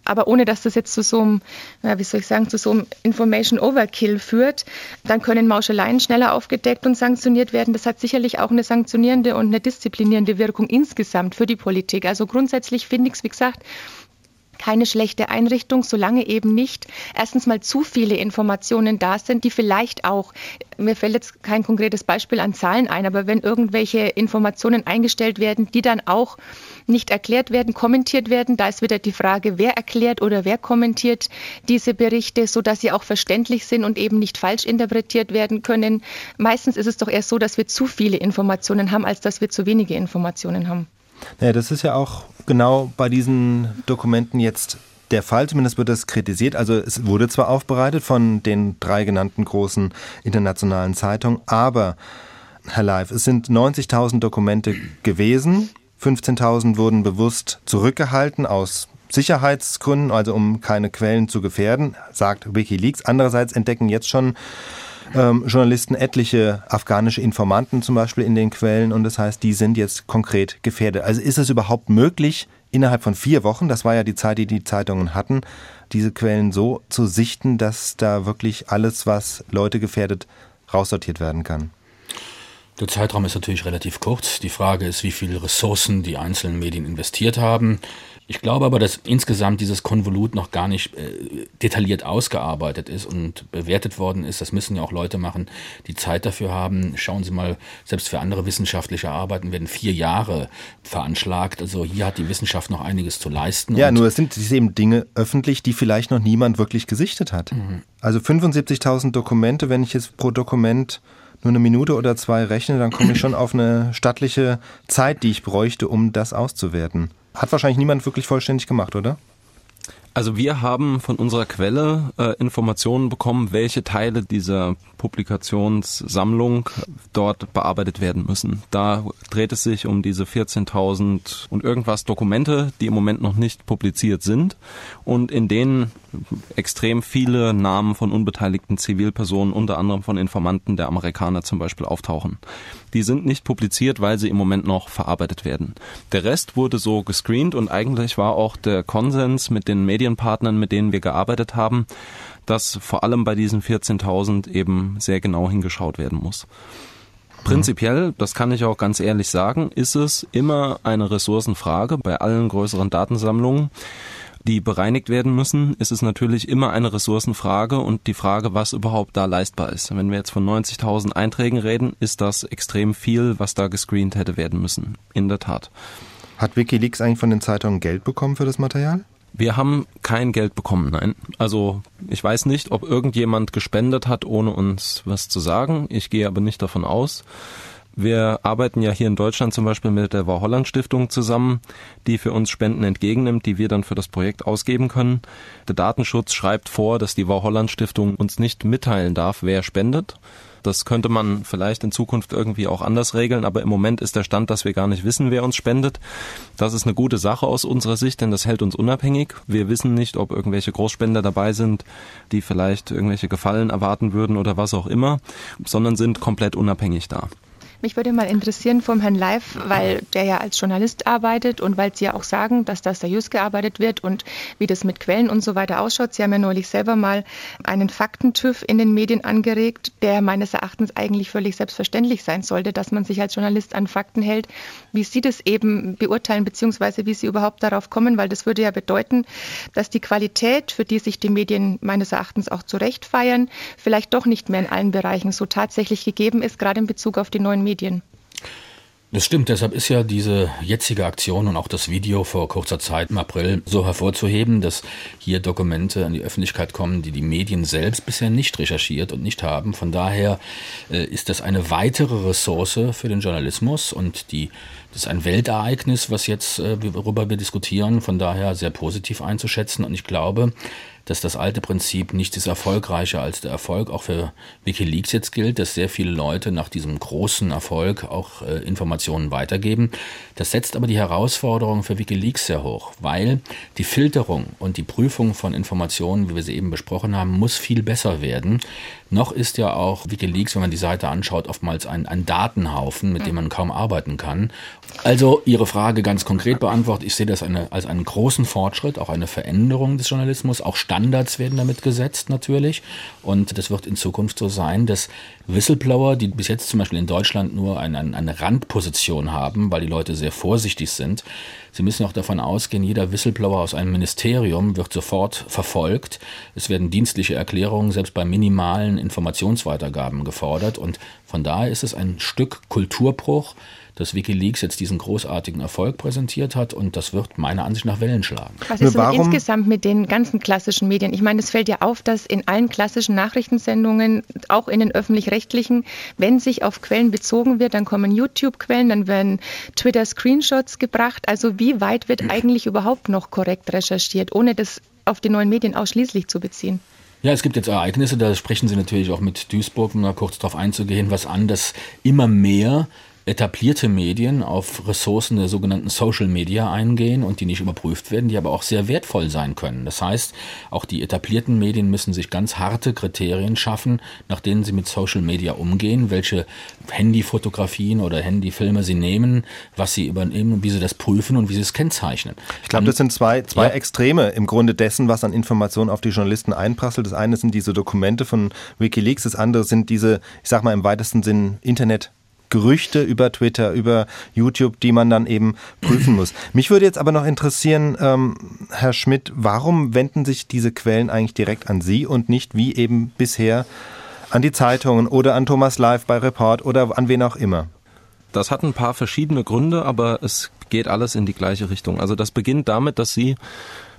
S4: aber ohne dass das jetzt zu so einem, wie soll ich sagen, zu so einem Information Overkill führt, dann können Mauscheleien schneller aufgedeckt und sanktioniert werden. Das hat sicherlich auch eine sanktionierende und eine disziplinierende Wirkung insgesamt für die Politik. Also grundsätzlich finde ich es, wie gesagt, keine schlechte Einrichtung, solange eben nicht erstens mal zu viele Informationen da sind, die vielleicht auch, mir fällt jetzt kein konkretes Beispiel an Zahlen ein, aber wenn irgendwelche Informationen eingestellt werden, die dann auch nicht erklärt werden, kommentiert werden, da ist wieder die Frage, wer erklärt oder wer kommentiert diese Berichte, sodass sie auch verständlich sind und eben nicht falsch interpretiert werden können. Meistens ist es doch eher so, dass wir zu viele Informationen haben, als dass wir zu wenige Informationen haben.
S1: Naja, das ist ja auch genau bei diesen Dokumenten jetzt der Fall, zumindest wird das kritisiert. Also es wurde zwar aufbereitet von den drei genannten großen internationalen Zeitungen, aber Herr Leif, es sind 90.000 Dokumente gewesen. 15.000 wurden bewusst zurückgehalten aus Sicherheitsgründen, also um keine Quellen zu gefährden, sagt Wikileaks. Andererseits entdecken jetzt schon ähm, Journalisten etliche afghanische Informanten zum Beispiel in den Quellen und das heißt, die sind jetzt konkret gefährdet. Also ist es überhaupt möglich, innerhalb von vier Wochen, das war ja die Zeit, die die Zeitungen hatten, diese Quellen so zu sichten, dass da wirklich alles, was Leute gefährdet, raussortiert werden kann?
S5: Der Zeitraum ist natürlich relativ kurz. Die Frage ist, wie viele Ressourcen die einzelnen Medien investiert haben. Ich glaube aber, dass insgesamt dieses Konvolut noch gar nicht äh, detailliert ausgearbeitet ist und bewertet worden ist. Das müssen ja auch Leute machen, die Zeit dafür haben. Schauen Sie mal, selbst für andere wissenschaftliche Arbeiten werden vier Jahre veranschlagt. Also hier hat die Wissenschaft noch einiges zu leisten.
S1: Ja, nur es sind eben Dinge öffentlich, die vielleicht noch niemand wirklich gesichtet hat. Mhm. Also 75.000 Dokumente, wenn ich jetzt pro Dokument nur eine Minute oder zwei rechne, dann komme ich schon auf eine stattliche Zeit, die ich bräuchte, um das auszuwerten. Hat wahrscheinlich niemand wirklich vollständig gemacht, oder?
S3: Also wir haben von unserer Quelle äh, Informationen bekommen, welche Teile dieser Publikationssammlung dort bearbeitet werden müssen. Da dreht es sich um diese 14.000 und irgendwas Dokumente, die im Moment noch nicht publiziert sind und in denen extrem viele Namen von unbeteiligten Zivilpersonen, unter anderem von Informanten der Amerikaner zum Beispiel, auftauchen. Die sind nicht publiziert, weil sie im Moment noch verarbeitet werden. Der Rest wurde so gescreent und eigentlich war auch der Konsens mit den Medienpartnern, mit denen wir gearbeitet haben, dass vor allem bei diesen 14.000 eben sehr genau hingeschaut werden muss. Prinzipiell, das kann ich auch ganz ehrlich sagen, ist es immer eine Ressourcenfrage bei allen größeren Datensammlungen die bereinigt werden müssen, ist es natürlich immer eine Ressourcenfrage und die Frage, was überhaupt da leistbar ist. Wenn wir jetzt von 90.000 Einträgen reden, ist das extrem viel, was da gescreent hätte werden müssen. In der Tat.
S1: Hat Wikileaks eigentlich von den Zeitungen Geld bekommen für das Material?
S3: Wir haben kein Geld bekommen, nein. Also ich weiß nicht, ob irgendjemand gespendet hat, ohne uns was zu sagen. Ich gehe aber nicht davon aus. Wir arbeiten ja hier in Deutschland zum Beispiel mit der War Holland Stiftung zusammen, die für uns Spenden entgegennimmt, die wir dann für das Projekt ausgeben können. Der Datenschutz schreibt vor, dass die War Holland Stiftung uns nicht mitteilen darf, wer spendet. Das könnte man vielleicht in Zukunft irgendwie auch anders regeln, aber im Moment ist der Stand, dass wir gar nicht wissen, wer uns spendet. Das ist eine gute Sache aus unserer Sicht, denn das hält uns unabhängig. Wir wissen nicht, ob irgendwelche Großspender dabei sind, die vielleicht irgendwelche Gefallen erwarten würden oder was auch immer, sondern sind komplett unabhängig da.
S4: Mich würde mal interessieren vom Herrn Leif, weil der ja als Journalist arbeitet und weil Sie ja auch sagen, dass da seriös gearbeitet wird und wie das mit Quellen und so weiter ausschaut. Sie haben ja neulich selber mal einen Faktentüv in den Medien angeregt, der meines Erachtens eigentlich völlig selbstverständlich sein sollte, dass man sich als Journalist an Fakten hält. Wie Sie das eben beurteilen, beziehungsweise wie Sie überhaupt darauf kommen, weil das würde ja bedeuten, dass die Qualität, für die sich die Medien meines Erachtens auch zu feiern, vielleicht doch nicht mehr in allen Bereichen so tatsächlich gegeben ist, gerade in Bezug auf die neuen Medien. Medien.
S5: Das stimmt, deshalb ist ja diese jetzige Aktion und auch das Video vor kurzer Zeit im April so hervorzuheben, dass hier Dokumente an die Öffentlichkeit kommen, die die Medien selbst bisher nicht recherchiert und nicht haben. Von daher äh, ist das eine weitere Ressource für den Journalismus und die, das ist ein Weltereignis, was jetzt, äh, worüber wir diskutieren, von daher sehr positiv einzuschätzen. Und ich glaube, dass das alte Prinzip nicht ist erfolgreicher als der Erfolg auch für Wikileaks jetzt gilt, dass sehr viele Leute nach diesem großen Erfolg auch äh, Informationen weitergeben. Das setzt aber die Herausforderung für Wikileaks sehr hoch, weil die Filterung und die Prüfung von Informationen, wie wir sie eben besprochen haben, muss viel besser werden. Noch ist ja auch Wikileaks, wenn man die Seite anschaut, oftmals ein, ein Datenhaufen, mit dem man kaum arbeiten kann. Also Ihre Frage ganz konkret beantwortet. Ich sehe das eine, als einen großen Fortschritt, auch eine Veränderung des Journalismus. Auch Standards werden damit gesetzt natürlich. Und das wird in Zukunft so sein, dass Whistleblower, die bis jetzt zum Beispiel in Deutschland nur eine, eine Randposition haben, weil die Leute sehr vorsichtig sind, Sie müssen auch davon ausgehen, jeder Whistleblower aus einem Ministerium wird sofort verfolgt. Es werden dienstliche Erklärungen selbst bei minimalen Informationsweitergaben gefordert. Und von daher ist es ein Stück Kulturbruch, dass Wikileaks jetzt diesen großartigen Erfolg präsentiert hat und das wird meiner Ansicht nach Wellen schlagen.
S4: Was ist denn insgesamt mit den ganzen klassischen Medien? Ich meine, es fällt ja auf, dass in allen klassischen Nachrichtensendungen, auch in den öffentlich-rechtlichen, wenn sich auf Quellen bezogen wird, dann kommen YouTube-Quellen, dann werden Twitter-Screenshots gebracht. Also wie weit wird eigentlich überhaupt noch korrekt recherchiert, ohne das auf die neuen Medien ausschließlich zu beziehen?
S5: Ja, es gibt jetzt Ereignisse, da sprechen Sie natürlich auch mit Duisburg, um da kurz darauf einzugehen, was an, dass immer mehr etablierte Medien auf Ressourcen der sogenannten Social Media eingehen und die nicht überprüft werden, die aber auch sehr wertvoll sein können. Das heißt, auch die etablierten Medien müssen sich ganz harte Kriterien schaffen, nach denen sie mit Social Media umgehen, welche Handyfotografien oder Handyfilme sie nehmen, was sie übernehmen und wie sie das prüfen und wie sie es kennzeichnen.
S1: Ich glaube, das sind zwei, zwei ja. Extreme im Grunde dessen, was an Informationen auf die Journalisten einprasselt. Das eine sind diese Dokumente von Wikileaks, das andere sind diese, ich sag mal im weitesten Sinn, Internet Gerüchte über Twitter, über YouTube, die man dann eben prüfen muss. Mich würde jetzt aber noch interessieren, ähm, Herr Schmidt, warum wenden sich diese Quellen eigentlich direkt an Sie und nicht wie eben bisher an die Zeitungen oder an Thomas Live bei Report oder an wen auch immer?
S3: Das hat ein paar verschiedene Gründe, aber es geht alles in die gleiche Richtung. Also das beginnt damit, dass Sie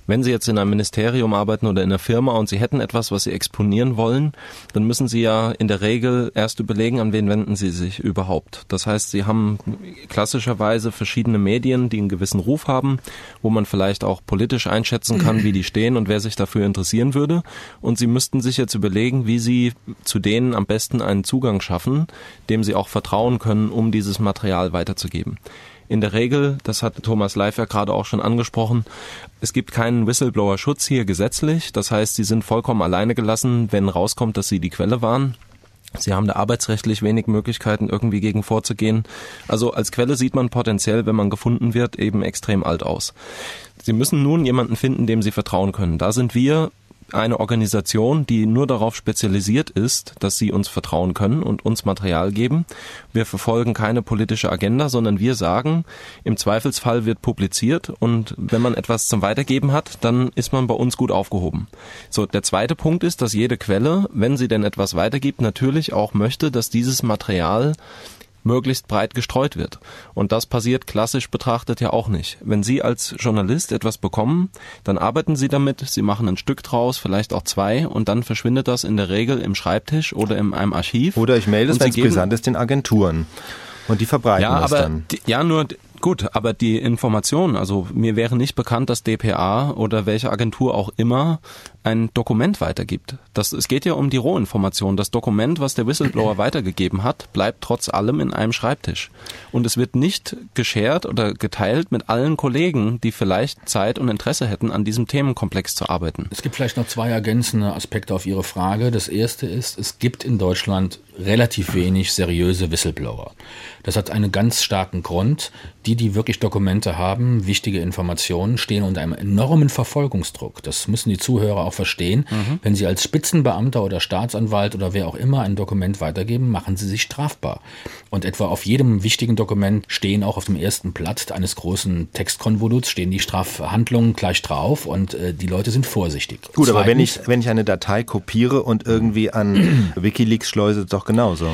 S3: wenn Sie jetzt in einem Ministerium arbeiten oder in einer Firma und Sie hätten etwas, was Sie exponieren wollen, dann müssen Sie ja in der Regel erst überlegen, an wen wenden Sie sich überhaupt. Das heißt, Sie haben klassischerweise verschiedene Medien, die einen gewissen Ruf haben, wo man vielleicht auch politisch einschätzen kann, wie die stehen und wer sich dafür interessieren würde. Und Sie müssten sich jetzt überlegen, wie Sie zu denen am besten einen Zugang schaffen, dem Sie auch vertrauen können, um dieses Material weiterzugeben. In der Regel, das hat Thomas Leifer gerade auch schon angesprochen, es gibt keinen Whistleblower-Schutz hier gesetzlich. Das heißt, sie sind vollkommen alleine gelassen, wenn rauskommt, dass sie die Quelle waren. Sie haben da arbeitsrechtlich wenig Möglichkeiten, irgendwie gegen vorzugehen. Also als Quelle sieht man potenziell, wenn man gefunden wird, eben extrem alt aus. Sie müssen nun jemanden finden, dem Sie vertrauen können. Da sind wir eine Organisation, die nur darauf spezialisiert ist, dass sie uns vertrauen können und uns Material geben. Wir verfolgen keine politische Agenda, sondern wir sagen, im Zweifelsfall wird publiziert und wenn man etwas zum Weitergeben hat, dann ist man bei uns gut aufgehoben. So, der zweite Punkt ist, dass jede Quelle, wenn sie denn etwas weitergibt, natürlich auch möchte, dass dieses Material möglichst breit gestreut wird. Und das passiert klassisch betrachtet ja auch nicht. Wenn Sie als Journalist etwas bekommen, dann arbeiten Sie damit, Sie machen ein Stück draus, vielleicht auch zwei, und dann verschwindet das in der Regel im Schreibtisch oder in einem Archiv.
S1: Oder ich melde es, wenn es brisant ist, den Agenturen. Und die verbreiten
S3: ja,
S1: das
S3: aber,
S1: dann.
S3: Die, ja, nur Gut, aber die Information, also mir wäre nicht bekannt, dass DPA oder welche Agentur auch immer ein Dokument weitergibt. Das, es geht ja um die Rohinformation. Das Dokument, was der Whistleblower weitergegeben hat, bleibt trotz allem in einem Schreibtisch. Und es wird nicht geshared oder geteilt mit allen Kollegen, die vielleicht Zeit und Interesse hätten, an diesem Themenkomplex zu arbeiten.
S5: Es gibt vielleicht noch zwei ergänzende Aspekte auf Ihre Frage. Das erste ist, es gibt in Deutschland relativ wenig seriöse Whistleblower. Das hat einen ganz starken Grund. Die, die wirklich Dokumente haben, wichtige Informationen, stehen unter einem enormen Verfolgungsdruck. Das müssen die Zuhörer auch verstehen. Mhm. Wenn sie als Spitzenbeamter oder Staatsanwalt oder wer auch immer ein Dokument weitergeben, machen sie sich strafbar. Und etwa auf jedem wichtigen Dokument stehen auch auf dem ersten Blatt eines großen Textkonvoluts stehen die Strafhandlungen gleich drauf und äh, die Leute sind vorsichtig.
S1: Gut, Zweitens, aber wenn ich, wenn ich eine Datei kopiere und irgendwie an Wikileaks schleuse, doch genauso.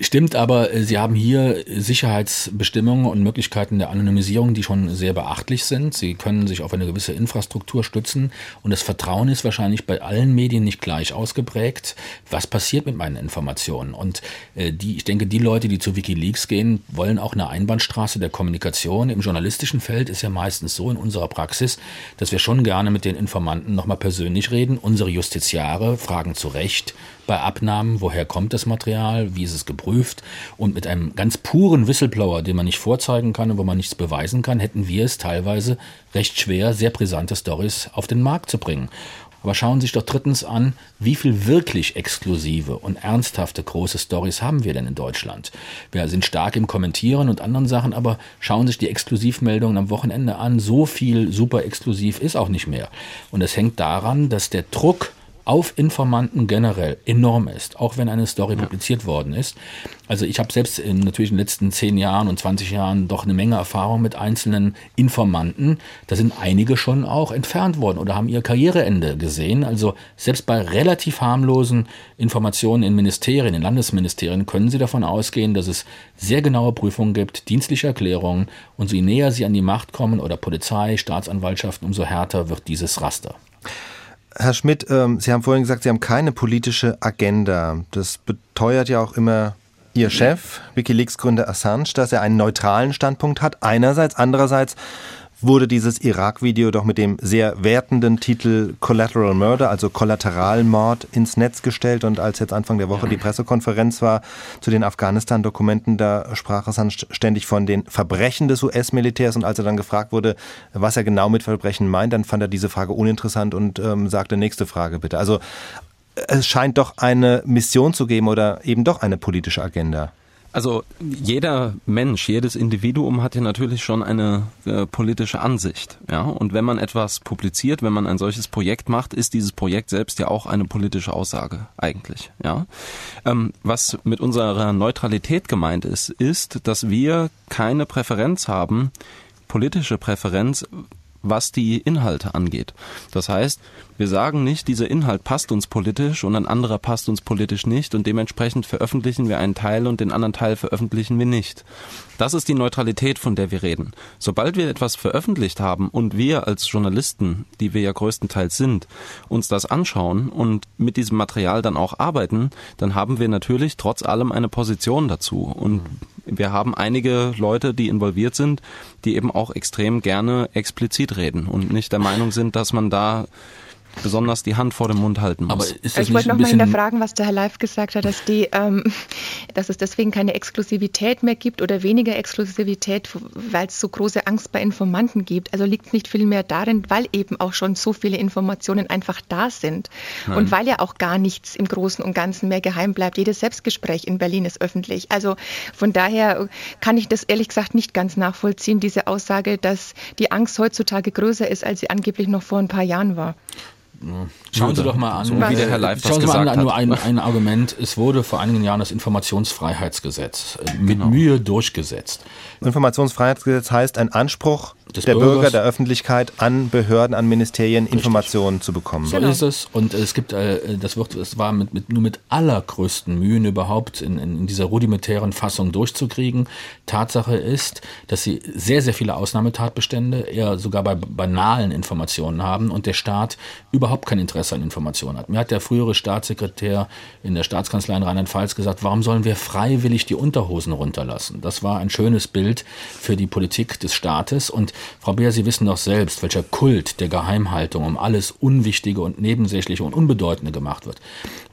S5: Stimmt, aber äh, Sie haben hier Sicherheitsbestimmungen und Möglichkeiten der Anonymisierung, die schon sehr beachtlich sind. Sie können sich auf eine gewisse Infrastruktur stützen und das Vertrauen ist wahrscheinlich bei allen Medien nicht gleich ausgeprägt. Was passiert mit meinen Informationen? Und äh, die, ich denke, die Leute, die zu WikiLeaks gehen, wollen auch eine Einbahnstraße der Kommunikation. Im journalistischen Feld ist ja meistens so in unserer Praxis, dass wir schon gerne mit den Informanten nochmal persönlich reden. Unsere Justiziare fragen zu Recht, bei Abnahmen, woher kommt das Material, wie ist es geprüft. Und mit einem ganz puren Whistleblower, den man nicht vorzeigen kann und wo man nichts beweisen kann, hätten wir es teilweise recht schwer, sehr brisante Stories auf den Markt zu bringen. Aber schauen Sie sich doch drittens an, wie viel wirklich exklusive und ernsthafte große Stories haben wir denn in Deutschland? Wir sind stark im Kommentieren und anderen Sachen, aber schauen Sie sich die Exklusivmeldungen am Wochenende an. So viel super exklusiv ist auch nicht mehr. Und es hängt daran, dass der Druck auf Informanten generell enorm ist, auch wenn eine Story ja. publiziert worden ist. Also ich habe selbst in natürlich in den letzten zehn Jahren und 20 Jahren doch eine Menge Erfahrung mit einzelnen Informanten. Da sind einige schon auch entfernt worden oder haben ihr Karriereende gesehen. Also selbst bei relativ harmlosen Informationen in Ministerien, in Landesministerien können Sie davon ausgehen, dass es sehr genaue Prüfungen gibt, dienstliche Erklärungen und je näher Sie an die Macht kommen oder Polizei, Staatsanwaltschaften, umso härter wird dieses Raster.
S1: Herr Schmidt, ähm, Sie haben vorhin gesagt, Sie haben keine politische Agenda. Das beteuert ja auch immer Ihr Chef, Wikileaks-Gründer Assange, dass er einen neutralen Standpunkt hat. Einerseits, andererseits wurde dieses Irak-Video doch mit dem sehr wertenden Titel Collateral Murder, also Kollateralmord, ins Netz gestellt. Und als jetzt Anfang der Woche die Pressekonferenz war zu den Afghanistan-Dokumenten, da sprach Hassan ständig von den Verbrechen des US-Militärs. Und als er dann gefragt wurde, was er genau mit Verbrechen meint, dann fand er diese Frage uninteressant und ähm, sagte, nächste Frage bitte. Also es scheint doch eine Mission zu geben oder eben doch eine politische Agenda.
S3: Also jeder Mensch, jedes Individuum hat ja natürlich schon eine äh, politische Ansicht. Ja? Und wenn man etwas publiziert, wenn man ein solches Projekt macht, ist dieses Projekt selbst ja auch eine politische Aussage eigentlich. Ja? Ähm, was mit unserer Neutralität gemeint ist, ist, dass wir keine Präferenz haben, politische Präferenz, was die Inhalte angeht. Das heißt, wir sagen nicht, dieser Inhalt passt uns politisch und ein anderer passt uns politisch nicht und dementsprechend veröffentlichen wir einen Teil und den anderen Teil veröffentlichen wir nicht. Das ist die Neutralität, von der wir reden. Sobald wir etwas veröffentlicht haben und wir als Journalisten, die wir ja größtenteils sind, uns das anschauen und mit diesem Material dann auch arbeiten, dann haben wir natürlich trotz allem eine Position dazu. Und wir haben einige Leute, die involviert sind, die eben auch extrem gerne explizit reden und nicht der Meinung sind, dass man da besonders die Hand vor dem Mund halten muss.
S4: Aber ist das ich wollte nochmal hinterfragen, was der Herr Live gesagt hat, dass, die, ähm, dass es deswegen keine Exklusivität mehr gibt oder weniger Exklusivität, weil es so große Angst bei Informanten gibt. Also liegt es nicht viel mehr darin, weil eben auch schon so viele Informationen einfach da sind Nein. und weil ja auch gar nichts im Großen und Ganzen mehr geheim bleibt. Jedes Selbstgespräch in Berlin ist öffentlich. Also von daher kann ich das ehrlich gesagt nicht ganz nachvollziehen, diese Aussage, dass die Angst heutzutage größer ist, als sie angeblich noch vor ein paar Jahren war.
S5: Schauen Sie doch mal an, so wie der Herr Leif Schauen Sie mal an, nur ein, ein, Argument. Es wurde vor einigen Jahren das Informationsfreiheitsgesetz äh, mit genau. Mühe durchgesetzt.
S1: Informationsfreiheitsgesetz heißt ein Anspruch der Bürgers. Bürger, der Öffentlichkeit an Behörden, an Ministerien Richtig. Informationen zu bekommen.
S5: So genau. ist es. Und es gibt, äh, das wird, es war mit, mit, nur mit allergrößten Mühen überhaupt in, in dieser rudimentären Fassung durchzukriegen. Tatsache ist, dass sie sehr, sehr viele Ausnahmetatbestände, eher sogar bei banalen Informationen haben und der Staat überhaupt kein Interesse an Informationen hat. Mir hat der frühere Staatssekretär in der Staatskanzlei in Rheinland-Pfalz gesagt, warum sollen wir freiwillig die Unterhosen runterlassen? Das war ein schönes Bild für die Politik des Staates und Frau Beer, Sie wissen doch selbst, welcher Kult der Geheimhaltung um alles Unwichtige und Nebensächliche und Unbedeutende gemacht wird.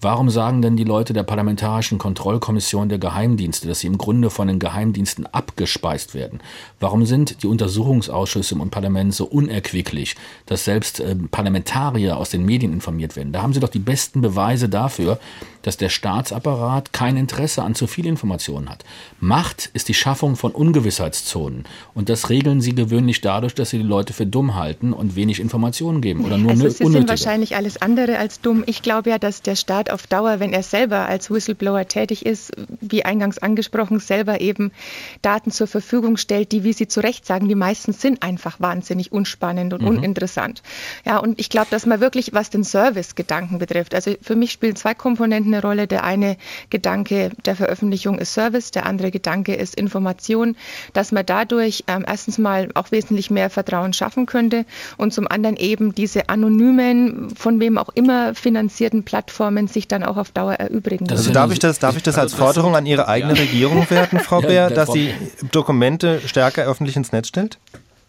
S5: Warum sagen denn die Leute der Parlamentarischen Kontrollkommission der Geheimdienste, dass sie im Grunde von den Geheimdiensten abgespeist werden? Warum sind die Untersuchungsausschüsse im Parlament so unerquicklich, dass selbst äh, Parlamentarier aus den Medien informiert werden? Da haben Sie doch die besten Beweise dafür, dass der Staatsapparat kein Interesse an zu viel Informationen hat. Macht ist die Schaffung von Ungewissheitszonen und das regeln sie gewöhnlich dadurch, dass sie die Leute für dumm halten und wenig Informationen geben oder nur
S4: also sie sind wahrscheinlich alles andere als dumm. Ich glaube ja, dass der Staat auf Dauer, wenn er selber als Whistleblower tätig ist, wie eingangs angesprochen, selber eben Daten zur Verfügung stellt, die, wie Sie zu Recht sagen, die meisten sind einfach wahnsinnig unspannend und mhm. uninteressant. Ja, und ich glaube, dass man wirklich, was den Service-Gedanken betrifft, also für mich spielen zwei Komponenten eine Rolle. Der eine Gedanke der Veröffentlichung ist Service, der andere Gedanke ist Information, dass man dadurch ähm, erstens mal auch wesentlich mehr Vertrauen schaffen könnte und zum anderen eben diese anonymen, von wem auch immer finanzierten Plattformen sich dann auch auf Dauer erübrigen.
S1: Also darf ich das, darf ich das als Forderung an Ihre eigene ja. Regierung werten, Frau Bär, dass sie Dokumente stärker öffentlich ins Netz stellt?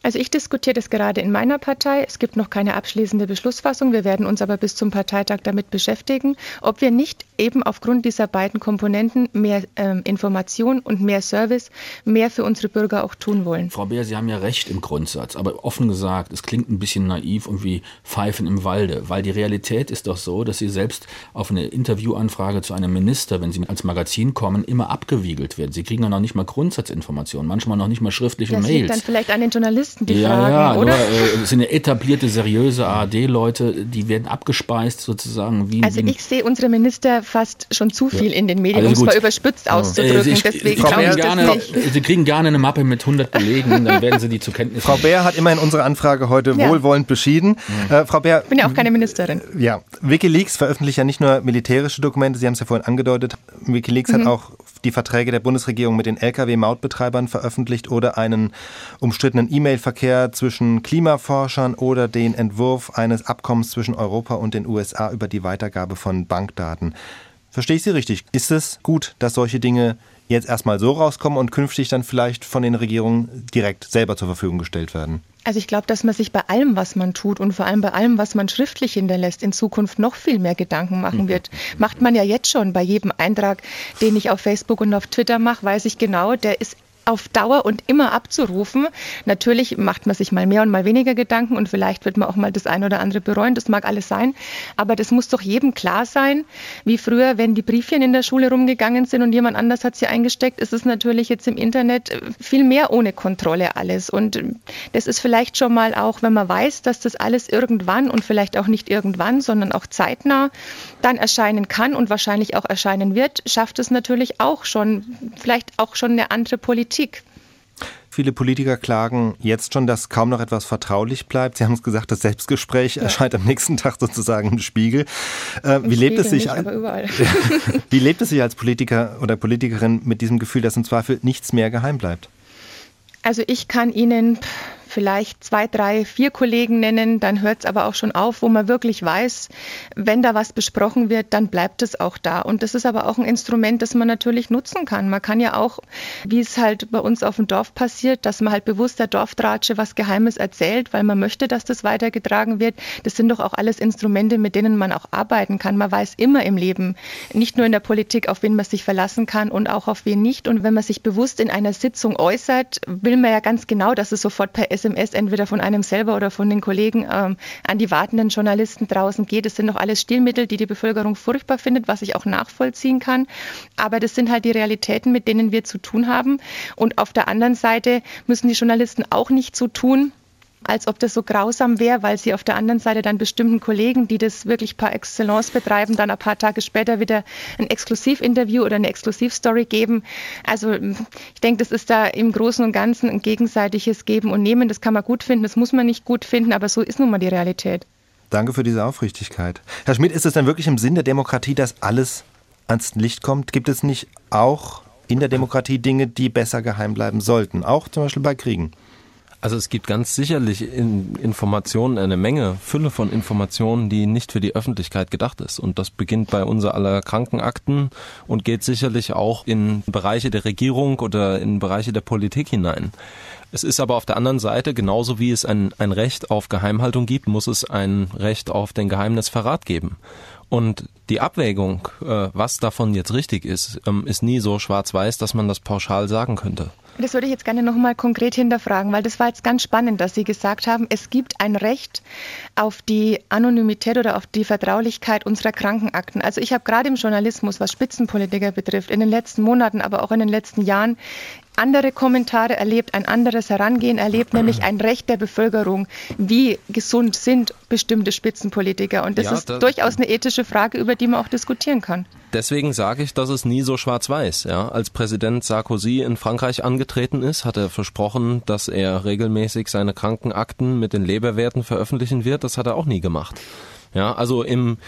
S4: Also ich diskutiere das gerade in meiner Partei. Es gibt noch keine abschließende Beschlussfassung. Wir werden uns aber bis zum Parteitag damit beschäftigen, ob wir nicht eben aufgrund dieser beiden Komponenten mehr ähm, Information und mehr Service mehr für unsere Bürger auch tun wollen.
S5: Frau Beer, Sie haben ja recht im Grundsatz, aber offen gesagt, es klingt ein bisschen naiv und wie Pfeifen im Walde, weil die Realität ist doch so, dass Sie selbst auf eine Interviewanfrage zu einem Minister, wenn Sie als Magazin kommen, immer abgewiegelt werden. Sie kriegen ja noch nicht mal Grundsatzinformationen, manchmal noch nicht mal schriftliche das Mails.
S4: Das dann vielleicht an den Journalisten Journalisten, die
S5: ja,
S4: fragen,
S5: ja,
S4: oder?
S5: Nur, äh, es sind ja etablierte, seriöse ARD-Leute, die werden abgespeist sozusagen. Wie,
S4: also
S5: wie
S4: ich sehe unsere Minister fast schon zu viel ja. in den Medien, also um es mal überspitzt auszudrücken. Äh, ich,
S5: Deswegen glaube ich gerne, das nicht. Sie kriegen gerne eine Mappe mit 100 Belegen, dann werden Sie die zur Kenntnis
S1: Frau Bär hat immerhin unsere Anfrage heute ja. wohlwollend beschieden.
S4: Ja. Äh, Frau Bär, ich bin ja auch keine Ministerin.
S1: Ja, Wikileaks veröffentlicht ja nicht nur militärische Dokumente, Sie haben es ja vorhin angedeutet, Wikileaks mhm. hat auch die Verträge der Bundesregierung mit den Lkw-Mautbetreibern veröffentlicht oder einen umstrittenen E-Mail-Verkehr zwischen Klimaforschern oder den Entwurf eines Abkommens zwischen Europa und den USA über die Weitergabe von Bankdaten. Verstehe ich Sie richtig? Ist es gut, dass solche Dinge jetzt erstmal so rauskommen und künftig dann vielleicht von den Regierungen direkt selber zur Verfügung gestellt werden?
S4: Also ich glaube, dass man sich bei allem, was man tut und vor allem bei allem, was man schriftlich hinterlässt, in Zukunft noch viel mehr Gedanken machen mhm. wird. Macht man ja jetzt schon bei jedem Eintrag, den ich auf Facebook und auf Twitter mache, weiß ich genau, der ist auf Dauer und immer abzurufen. Natürlich macht man sich mal mehr und mal weniger Gedanken und vielleicht wird man auch mal das eine oder andere bereuen. Das mag alles sein. Aber das muss doch jedem klar sein, wie früher, wenn die Briefchen in der Schule rumgegangen sind und jemand anders hat sie eingesteckt, ist es natürlich jetzt im Internet viel mehr ohne Kontrolle alles. Und das ist vielleicht schon mal auch, wenn man weiß, dass das alles irgendwann und vielleicht auch nicht irgendwann, sondern auch zeitnah dann erscheinen kann und wahrscheinlich auch erscheinen wird, schafft es natürlich auch schon, vielleicht auch schon eine andere Politik Politik.
S1: Viele Politiker klagen jetzt schon, dass kaum noch etwas vertraulich bleibt. Sie haben es gesagt, das Selbstgespräch ja. erscheint am nächsten Tag sozusagen im Spiegel. Äh, Im wie, lebt es sich, nicht, wie lebt es sich als Politiker oder Politikerin mit diesem Gefühl, dass im Zweifel nichts mehr geheim bleibt?
S4: Also ich kann Ihnen vielleicht zwei, drei, vier Kollegen nennen, dann hört es aber auch schon auf, wo man wirklich weiß, wenn da was besprochen wird, dann bleibt es auch da. Und das ist aber auch ein Instrument, das man natürlich nutzen kann. Man kann ja auch, wie es halt bei uns auf dem Dorf passiert, dass man halt bewusst der Dorftratsche was Geheimes erzählt, weil man möchte, dass das weitergetragen wird. Das sind doch auch alles Instrumente, mit denen man auch arbeiten kann. Man weiß immer im Leben, nicht nur in der Politik, auf wen man sich verlassen kann und auch auf wen nicht. Und wenn man sich bewusst in einer Sitzung äußert, will man ja ganz genau, dass es sofort per SMS SMS entweder von einem selber oder von den Kollegen ähm, an die wartenden Journalisten draußen geht. Das sind doch alles Stilmittel, die die Bevölkerung furchtbar findet, was ich auch nachvollziehen kann. Aber das sind halt die Realitäten, mit denen wir zu tun haben. Und auf der anderen Seite müssen die Journalisten auch nicht so tun, als ob das so grausam wäre, weil sie auf der anderen Seite dann bestimmten Kollegen, die das wirklich par excellence betreiben, dann ein paar Tage später wieder ein Exklusivinterview oder eine Exklusivstory geben. Also ich denke, das ist da im Großen und Ganzen ein gegenseitiges Geben und Nehmen. Das kann man gut finden, das muss man nicht gut finden, aber so ist nun mal die Realität.
S1: Danke für diese Aufrichtigkeit. Herr Schmidt, ist es dann wirklich im Sinn der Demokratie, dass alles ans Licht kommt? Gibt es nicht auch in der Demokratie Dinge, die besser geheim bleiben sollten? Auch zum Beispiel bei Kriegen?
S3: Also es gibt ganz sicherlich in Informationen eine Menge, Fülle von Informationen, die nicht für die Öffentlichkeit gedacht ist. Und das beginnt bei unser aller Krankenakten und geht sicherlich auch in Bereiche der Regierung oder in Bereiche der Politik hinein. Es ist aber auf der anderen Seite, genauso wie es ein, ein Recht auf Geheimhaltung gibt, muss es ein Recht auf den Geheimnisverrat geben. Und die Abwägung, äh, was davon jetzt richtig ist, ähm, ist nie so schwarz-weiß, dass man das pauschal sagen könnte.
S4: Das würde ich jetzt gerne nochmal konkret hinterfragen, weil das war jetzt ganz spannend, dass Sie gesagt haben, es gibt ein Recht auf die Anonymität oder auf die Vertraulichkeit unserer Krankenakten. Also ich habe gerade im Journalismus, was Spitzenpolitiker betrifft, in den letzten Monaten, aber auch in den letzten Jahren andere Kommentare erlebt, ein anderes Herangehen erlebt, nämlich ein Recht der Bevölkerung. Wie gesund sind bestimmte Spitzenpolitiker? Und das ja, ist das durchaus eine ethische Frage, über die man auch diskutieren kann.
S3: Deswegen sage ich, dass es nie so schwarz-weiß. Ja, als Präsident Sarkozy in Frankreich angetreten ist, hat er versprochen, dass er regelmäßig seine Krankenakten mit den Leberwerten veröffentlichen wird. Das hat er auch nie gemacht. Ja, also im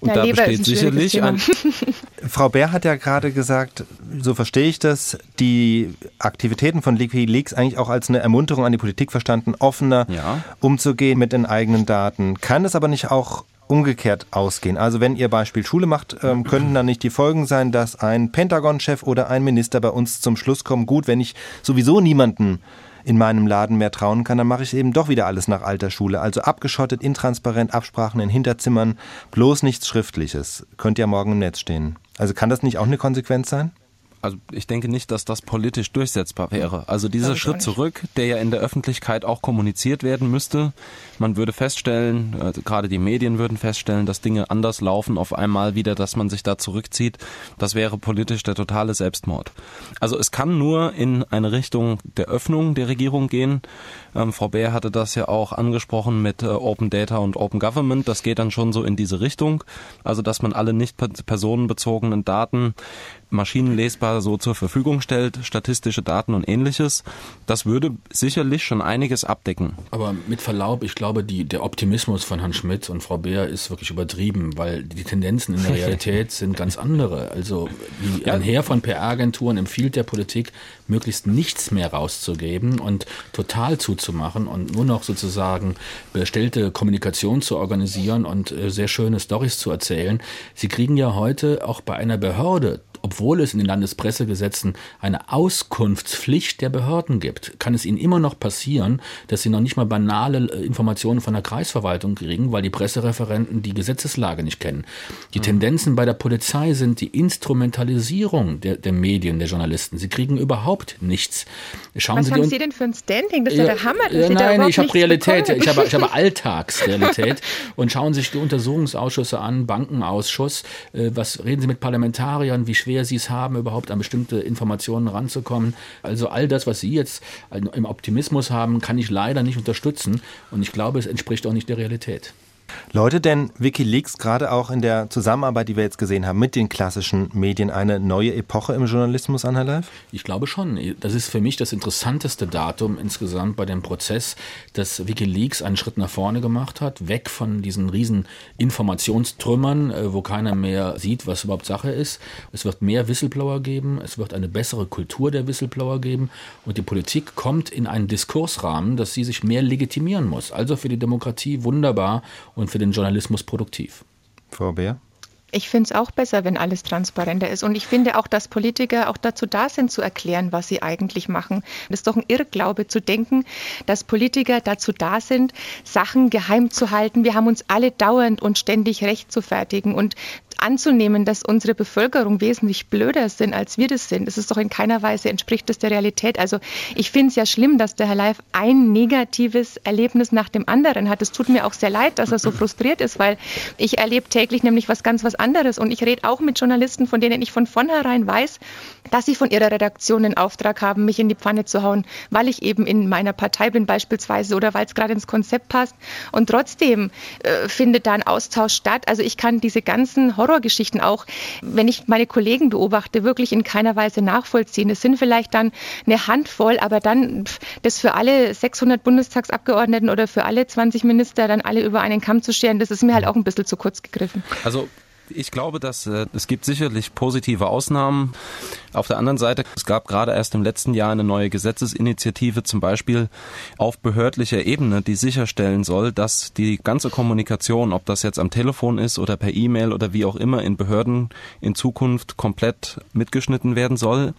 S3: und ja, da Leber besteht sicherlich ein.
S1: Frau Bär hat ja gerade gesagt, so verstehe ich das, die Aktivitäten von WikiLeaks eigentlich auch als eine Ermunterung an die Politik verstanden, offener ja. umzugehen mit den eigenen Daten. Kann es aber nicht auch umgekehrt ausgehen? Also wenn ihr Beispiel Schule macht, ähm, könnten dann nicht die Folgen sein, dass ein Pentagon-Chef oder ein Minister bei uns zum Schluss kommen, gut, wenn ich sowieso niemanden in meinem Laden mehr trauen kann, dann mache ich eben doch wieder alles nach alter Schule. Also abgeschottet, intransparent, Absprachen in Hinterzimmern, bloß nichts Schriftliches. Könnte ja morgen im Netz stehen. Also kann das nicht auch eine Konsequenz sein?
S3: also ich denke nicht, dass das politisch durchsetzbar wäre. Also dieser Schritt zurück, der ja in der Öffentlichkeit auch kommuniziert werden müsste, man würde feststellen, also gerade die Medien würden feststellen, dass Dinge anders laufen auf einmal wieder, dass man sich da zurückzieht, das wäre politisch der totale Selbstmord. Also es kann nur in eine Richtung der Öffnung der Regierung gehen. Ähm, Frau Bär hatte das ja auch angesprochen mit äh, Open Data und Open Government. Das geht dann schon so in diese Richtung. Also dass man alle nicht personenbezogenen Daten maschinenlesbar so zur Verfügung stellt, statistische Daten und ähnliches. Das würde sicherlich schon einiges abdecken.
S5: Aber mit Verlaub, ich glaube, die, der Optimismus von Herrn Schmidt und Frau Beer ist wirklich übertrieben, weil die Tendenzen in der Realität sind ganz andere. Also die, ja. ein Heer von PR-Agenturen empfiehlt der Politik, möglichst nichts mehr rauszugeben und total zuzumachen und nur noch sozusagen bestellte Kommunikation zu organisieren und äh, sehr schöne Stories zu erzählen. Sie kriegen ja heute auch bei einer Behörde obwohl es in den Landespressegesetzen eine Auskunftspflicht der Behörden gibt, kann es ihnen immer noch passieren, dass sie noch nicht mal banale äh, Informationen von der Kreisverwaltung kriegen, weil die Pressereferenten die Gesetzeslage nicht kennen. Die mhm. Tendenzen bei der Polizei sind die Instrumentalisierung der, der, Medien, der Journalisten. Sie kriegen überhaupt nichts.
S4: Schauen Was sie haben Sie denn für ein Standing? Das ist ja, ja der Hammer.
S5: Ja, nein, ich habe Realität. Ich habe, ich habe Alltagsrealität. und schauen Sie sich die Untersuchungsausschüsse an, Bankenausschuss. Äh, was reden Sie mit Parlamentariern? Wie schwer schwer sie es haben, überhaupt an bestimmte Informationen ranzukommen. Also all das, was Sie jetzt im Optimismus haben, kann ich leider nicht unterstützen. Und ich glaube, es entspricht auch nicht der Realität.
S1: Läutet denn Wikileaks gerade auch in der Zusammenarbeit, die wir jetzt gesehen haben, mit den klassischen Medien eine neue Epoche im Journalismus an, Herr Leif?
S5: Ich glaube schon. Das ist für mich das interessanteste Datum insgesamt bei dem Prozess, dass Wikileaks einen Schritt nach vorne gemacht hat, weg von diesen riesen Informationstrümmern, äh, wo keiner mehr sieht, was überhaupt Sache ist. Es wird mehr Whistleblower geben, es wird eine bessere Kultur der Whistleblower geben und die Politik kommt in einen Diskursrahmen, dass sie sich mehr legitimieren muss. Also für die Demokratie wunderbar und für den Journalismus produktiv.
S1: Frau Beer?
S4: Ich finde es auch besser, wenn alles transparenter ist. Und ich finde auch, dass Politiker auch dazu da sind, zu erklären, was sie eigentlich machen. Das ist doch ein Irrglaube zu denken, dass Politiker dazu da sind, Sachen geheim zu halten. Wir haben uns alle dauernd und ständig recht zu fertigen. Und anzunehmen, dass unsere Bevölkerung wesentlich blöder sind, als wir das sind. Das ist doch in keiner Weise entspricht das der Realität. Also ich finde es ja schlimm, dass der Herr Leif ein negatives Erlebnis nach dem anderen hat. Es tut mir auch sehr leid, dass er so frustriert ist, weil ich erlebe täglich nämlich was ganz was anderes. Und ich rede auch mit Journalisten, von denen ich von vornherein weiß, dass sie von ihrer Redaktion den Auftrag haben, mich in die Pfanne zu hauen, weil ich eben in meiner Partei bin beispielsweise oder weil es gerade ins Konzept passt. Und trotzdem äh, findet da ein Austausch statt. Also ich kann diese ganzen Horrorgeschichten auch, wenn ich meine Kollegen beobachte, wirklich in keiner Weise nachvollziehen. Es sind vielleicht dann eine Handvoll, aber dann das für alle 600 Bundestagsabgeordneten oder für alle 20 Minister dann alle über einen Kamm zu scheren, das ist mir halt auch ein bisschen zu kurz gegriffen.
S3: Also ich glaube, dass äh, es gibt sicherlich positive Ausnahmen. Auf der anderen Seite, es gab gerade erst im letzten Jahr eine neue Gesetzesinitiative, zum Beispiel auf behördlicher Ebene, die sicherstellen soll, dass die ganze Kommunikation, ob das jetzt am Telefon ist oder per E-Mail oder wie auch immer in Behörden in Zukunft komplett mitgeschnitten werden soll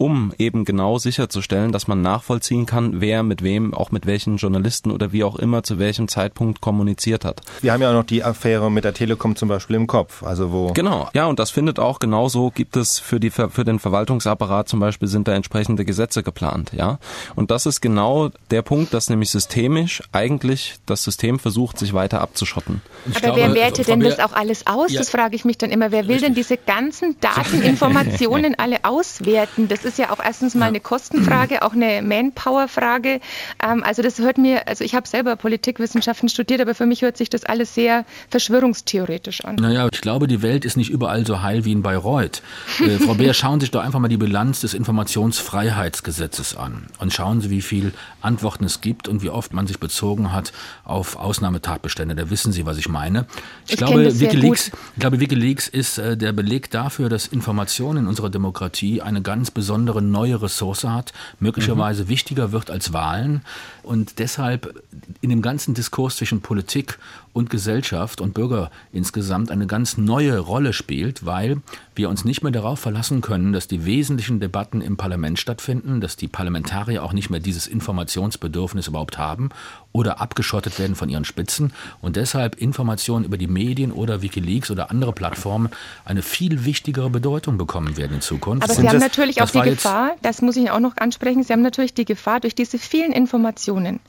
S3: um eben genau sicherzustellen, dass man nachvollziehen kann, wer mit wem, auch mit welchen Journalisten oder wie auch immer zu welchem Zeitpunkt kommuniziert hat.
S1: Wir haben ja auch noch die Affäre mit der Telekom zum Beispiel im Kopf, also wo.
S3: Genau, ja, und das findet auch genauso, gibt es für die, für den Verwaltungsapparat zum Beispiel sind da entsprechende Gesetze geplant, ja. Und das ist genau der Punkt, dass nämlich systemisch eigentlich das System versucht, sich weiter abzuschotten.
S4: Ich Aber glaube, wer wertet denn das auch alles aus? Ja. Das frage ich mich dann immer. Wer will Richtig. denn diese ganzen Dateninformationen alle auswerten? Das ist ja auch erstens mal ja. eine Kostenfrage, auch eine Manpower-Frage. Ähm, also das hört mir, also ich habe selber Politikwissenschaften studiert, aber für mich hört sich das alles sehr verschwörungstheoretisch an.
S5: Naja, ich glaube, die Welt ist nicht überall so heil wie in Bayreuth. Äh, Frau Beer, schauen Sie sich doch einfach mal die Bilanz des Informationsfreiheitsgesetzes an und schauen Sie, wie viel Antworten es gibt und wie oft man sich bezogen hat auf Ausnahmetatbestände. Da wissen Sie, was ich meine. Ich, ich glaube, WikiLeaks, ich glaube, WikiLeaks ist äh, der Beleg dafür, dass Information in unserer Demokratie eine ganz besondere besondere neue Ressource hat, möglicherweise mhm. wichtiger wird als Wahlen und deshalb in dem ganzen Diskurs zwischen Politik und Gesellschaft und Bürger insgesamt eine ganz neue Rolle spielt, weil wir uns nicht mehr darauf verlassen können, dass die wesentlichen Debatten im Parlament stattfinden, dass die Parlamentarier auch nicht mehr dieses Informationsbedürfnis überhaupt haben oder abgeschottet werden von ihren Spitzen und deshalb Informationen über die Medien oder Wikileaks oder andere Plattformen eine viel wichtigere Bedeutung bekommen werden in Zukunft.
S4: Aber Sie haben natürlich auch die Gefahr, das muss ich auch noch ansprechen, Sie haben natürlich die Gefahr durch diese vielen Informationen,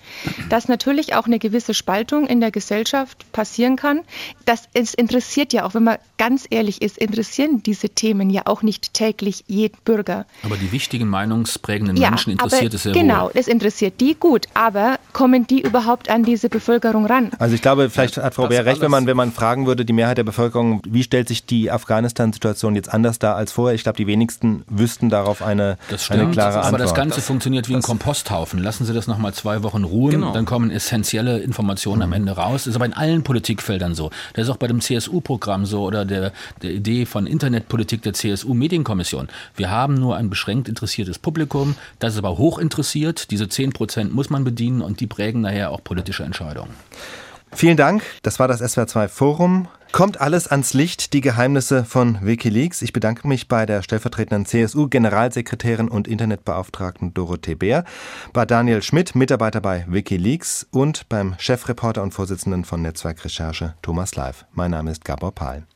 S4: dass natürlich auch eine gewisse Spaltung in der Gesellschaft passieren kann. Das es interessiert ja auch, wenn man ganz ehrlich ist, interessieren diese Themen ja auch nicht täglich jeden Bürger.
S5: Aber die wichtigen meinungsprägenden ja, Menschen interessiert es
S4: sehr Genau, wohl. das interessiert die gut, aber kommen die überhaupt an diese Bevölkerung ran?
S1: Also ich glaube, vielleicht hat Frau Beer recht, wenn man, wenn man fragen würde, die Mehrheit der Bevölkerung, wie stellt sich die Afghanistan-Situation jetzt anders dar als vorher? Ich glaube, die wenigsten wüssten darauf eine, eine klare Antwort.
S5: Aber das Ganze das, funktioniert wie ein Komposthaufen. Lassen Sie das noch mal zwei Wochen ruhen, genau. dann kommen essentielle Informationen mhm. am Ende raus. Ist aber in allen Politikfeldern so. Das ist auch bei dem CSU-Programm so oder der, der Idee von Internetpolitik der CSU-Medienkommission. Wir haben nur ein beschränkt interessiertes Publikum, das ist aber hoch interessiert. Diese 10 Prozent muss man bedienen und die prägen nachher auch politische Entscheidungen.
S1: Vielen Dank. Das war das SWR2 Forum. Kommt alles ans Licht, die Geheimnisse von Wikileaks. Ich bedanke mich bei der stellvertretenden CSU-Generalsekretärin und Internetbeauftragten Dorothee Bär, bei Daniel Schmidt, Mitarbeiter bei Wikileaks und beim Chefreporter und Vorsitzenden von Netzwerk Recherche Thomas Live. Mein Name ist Gabor Pahl.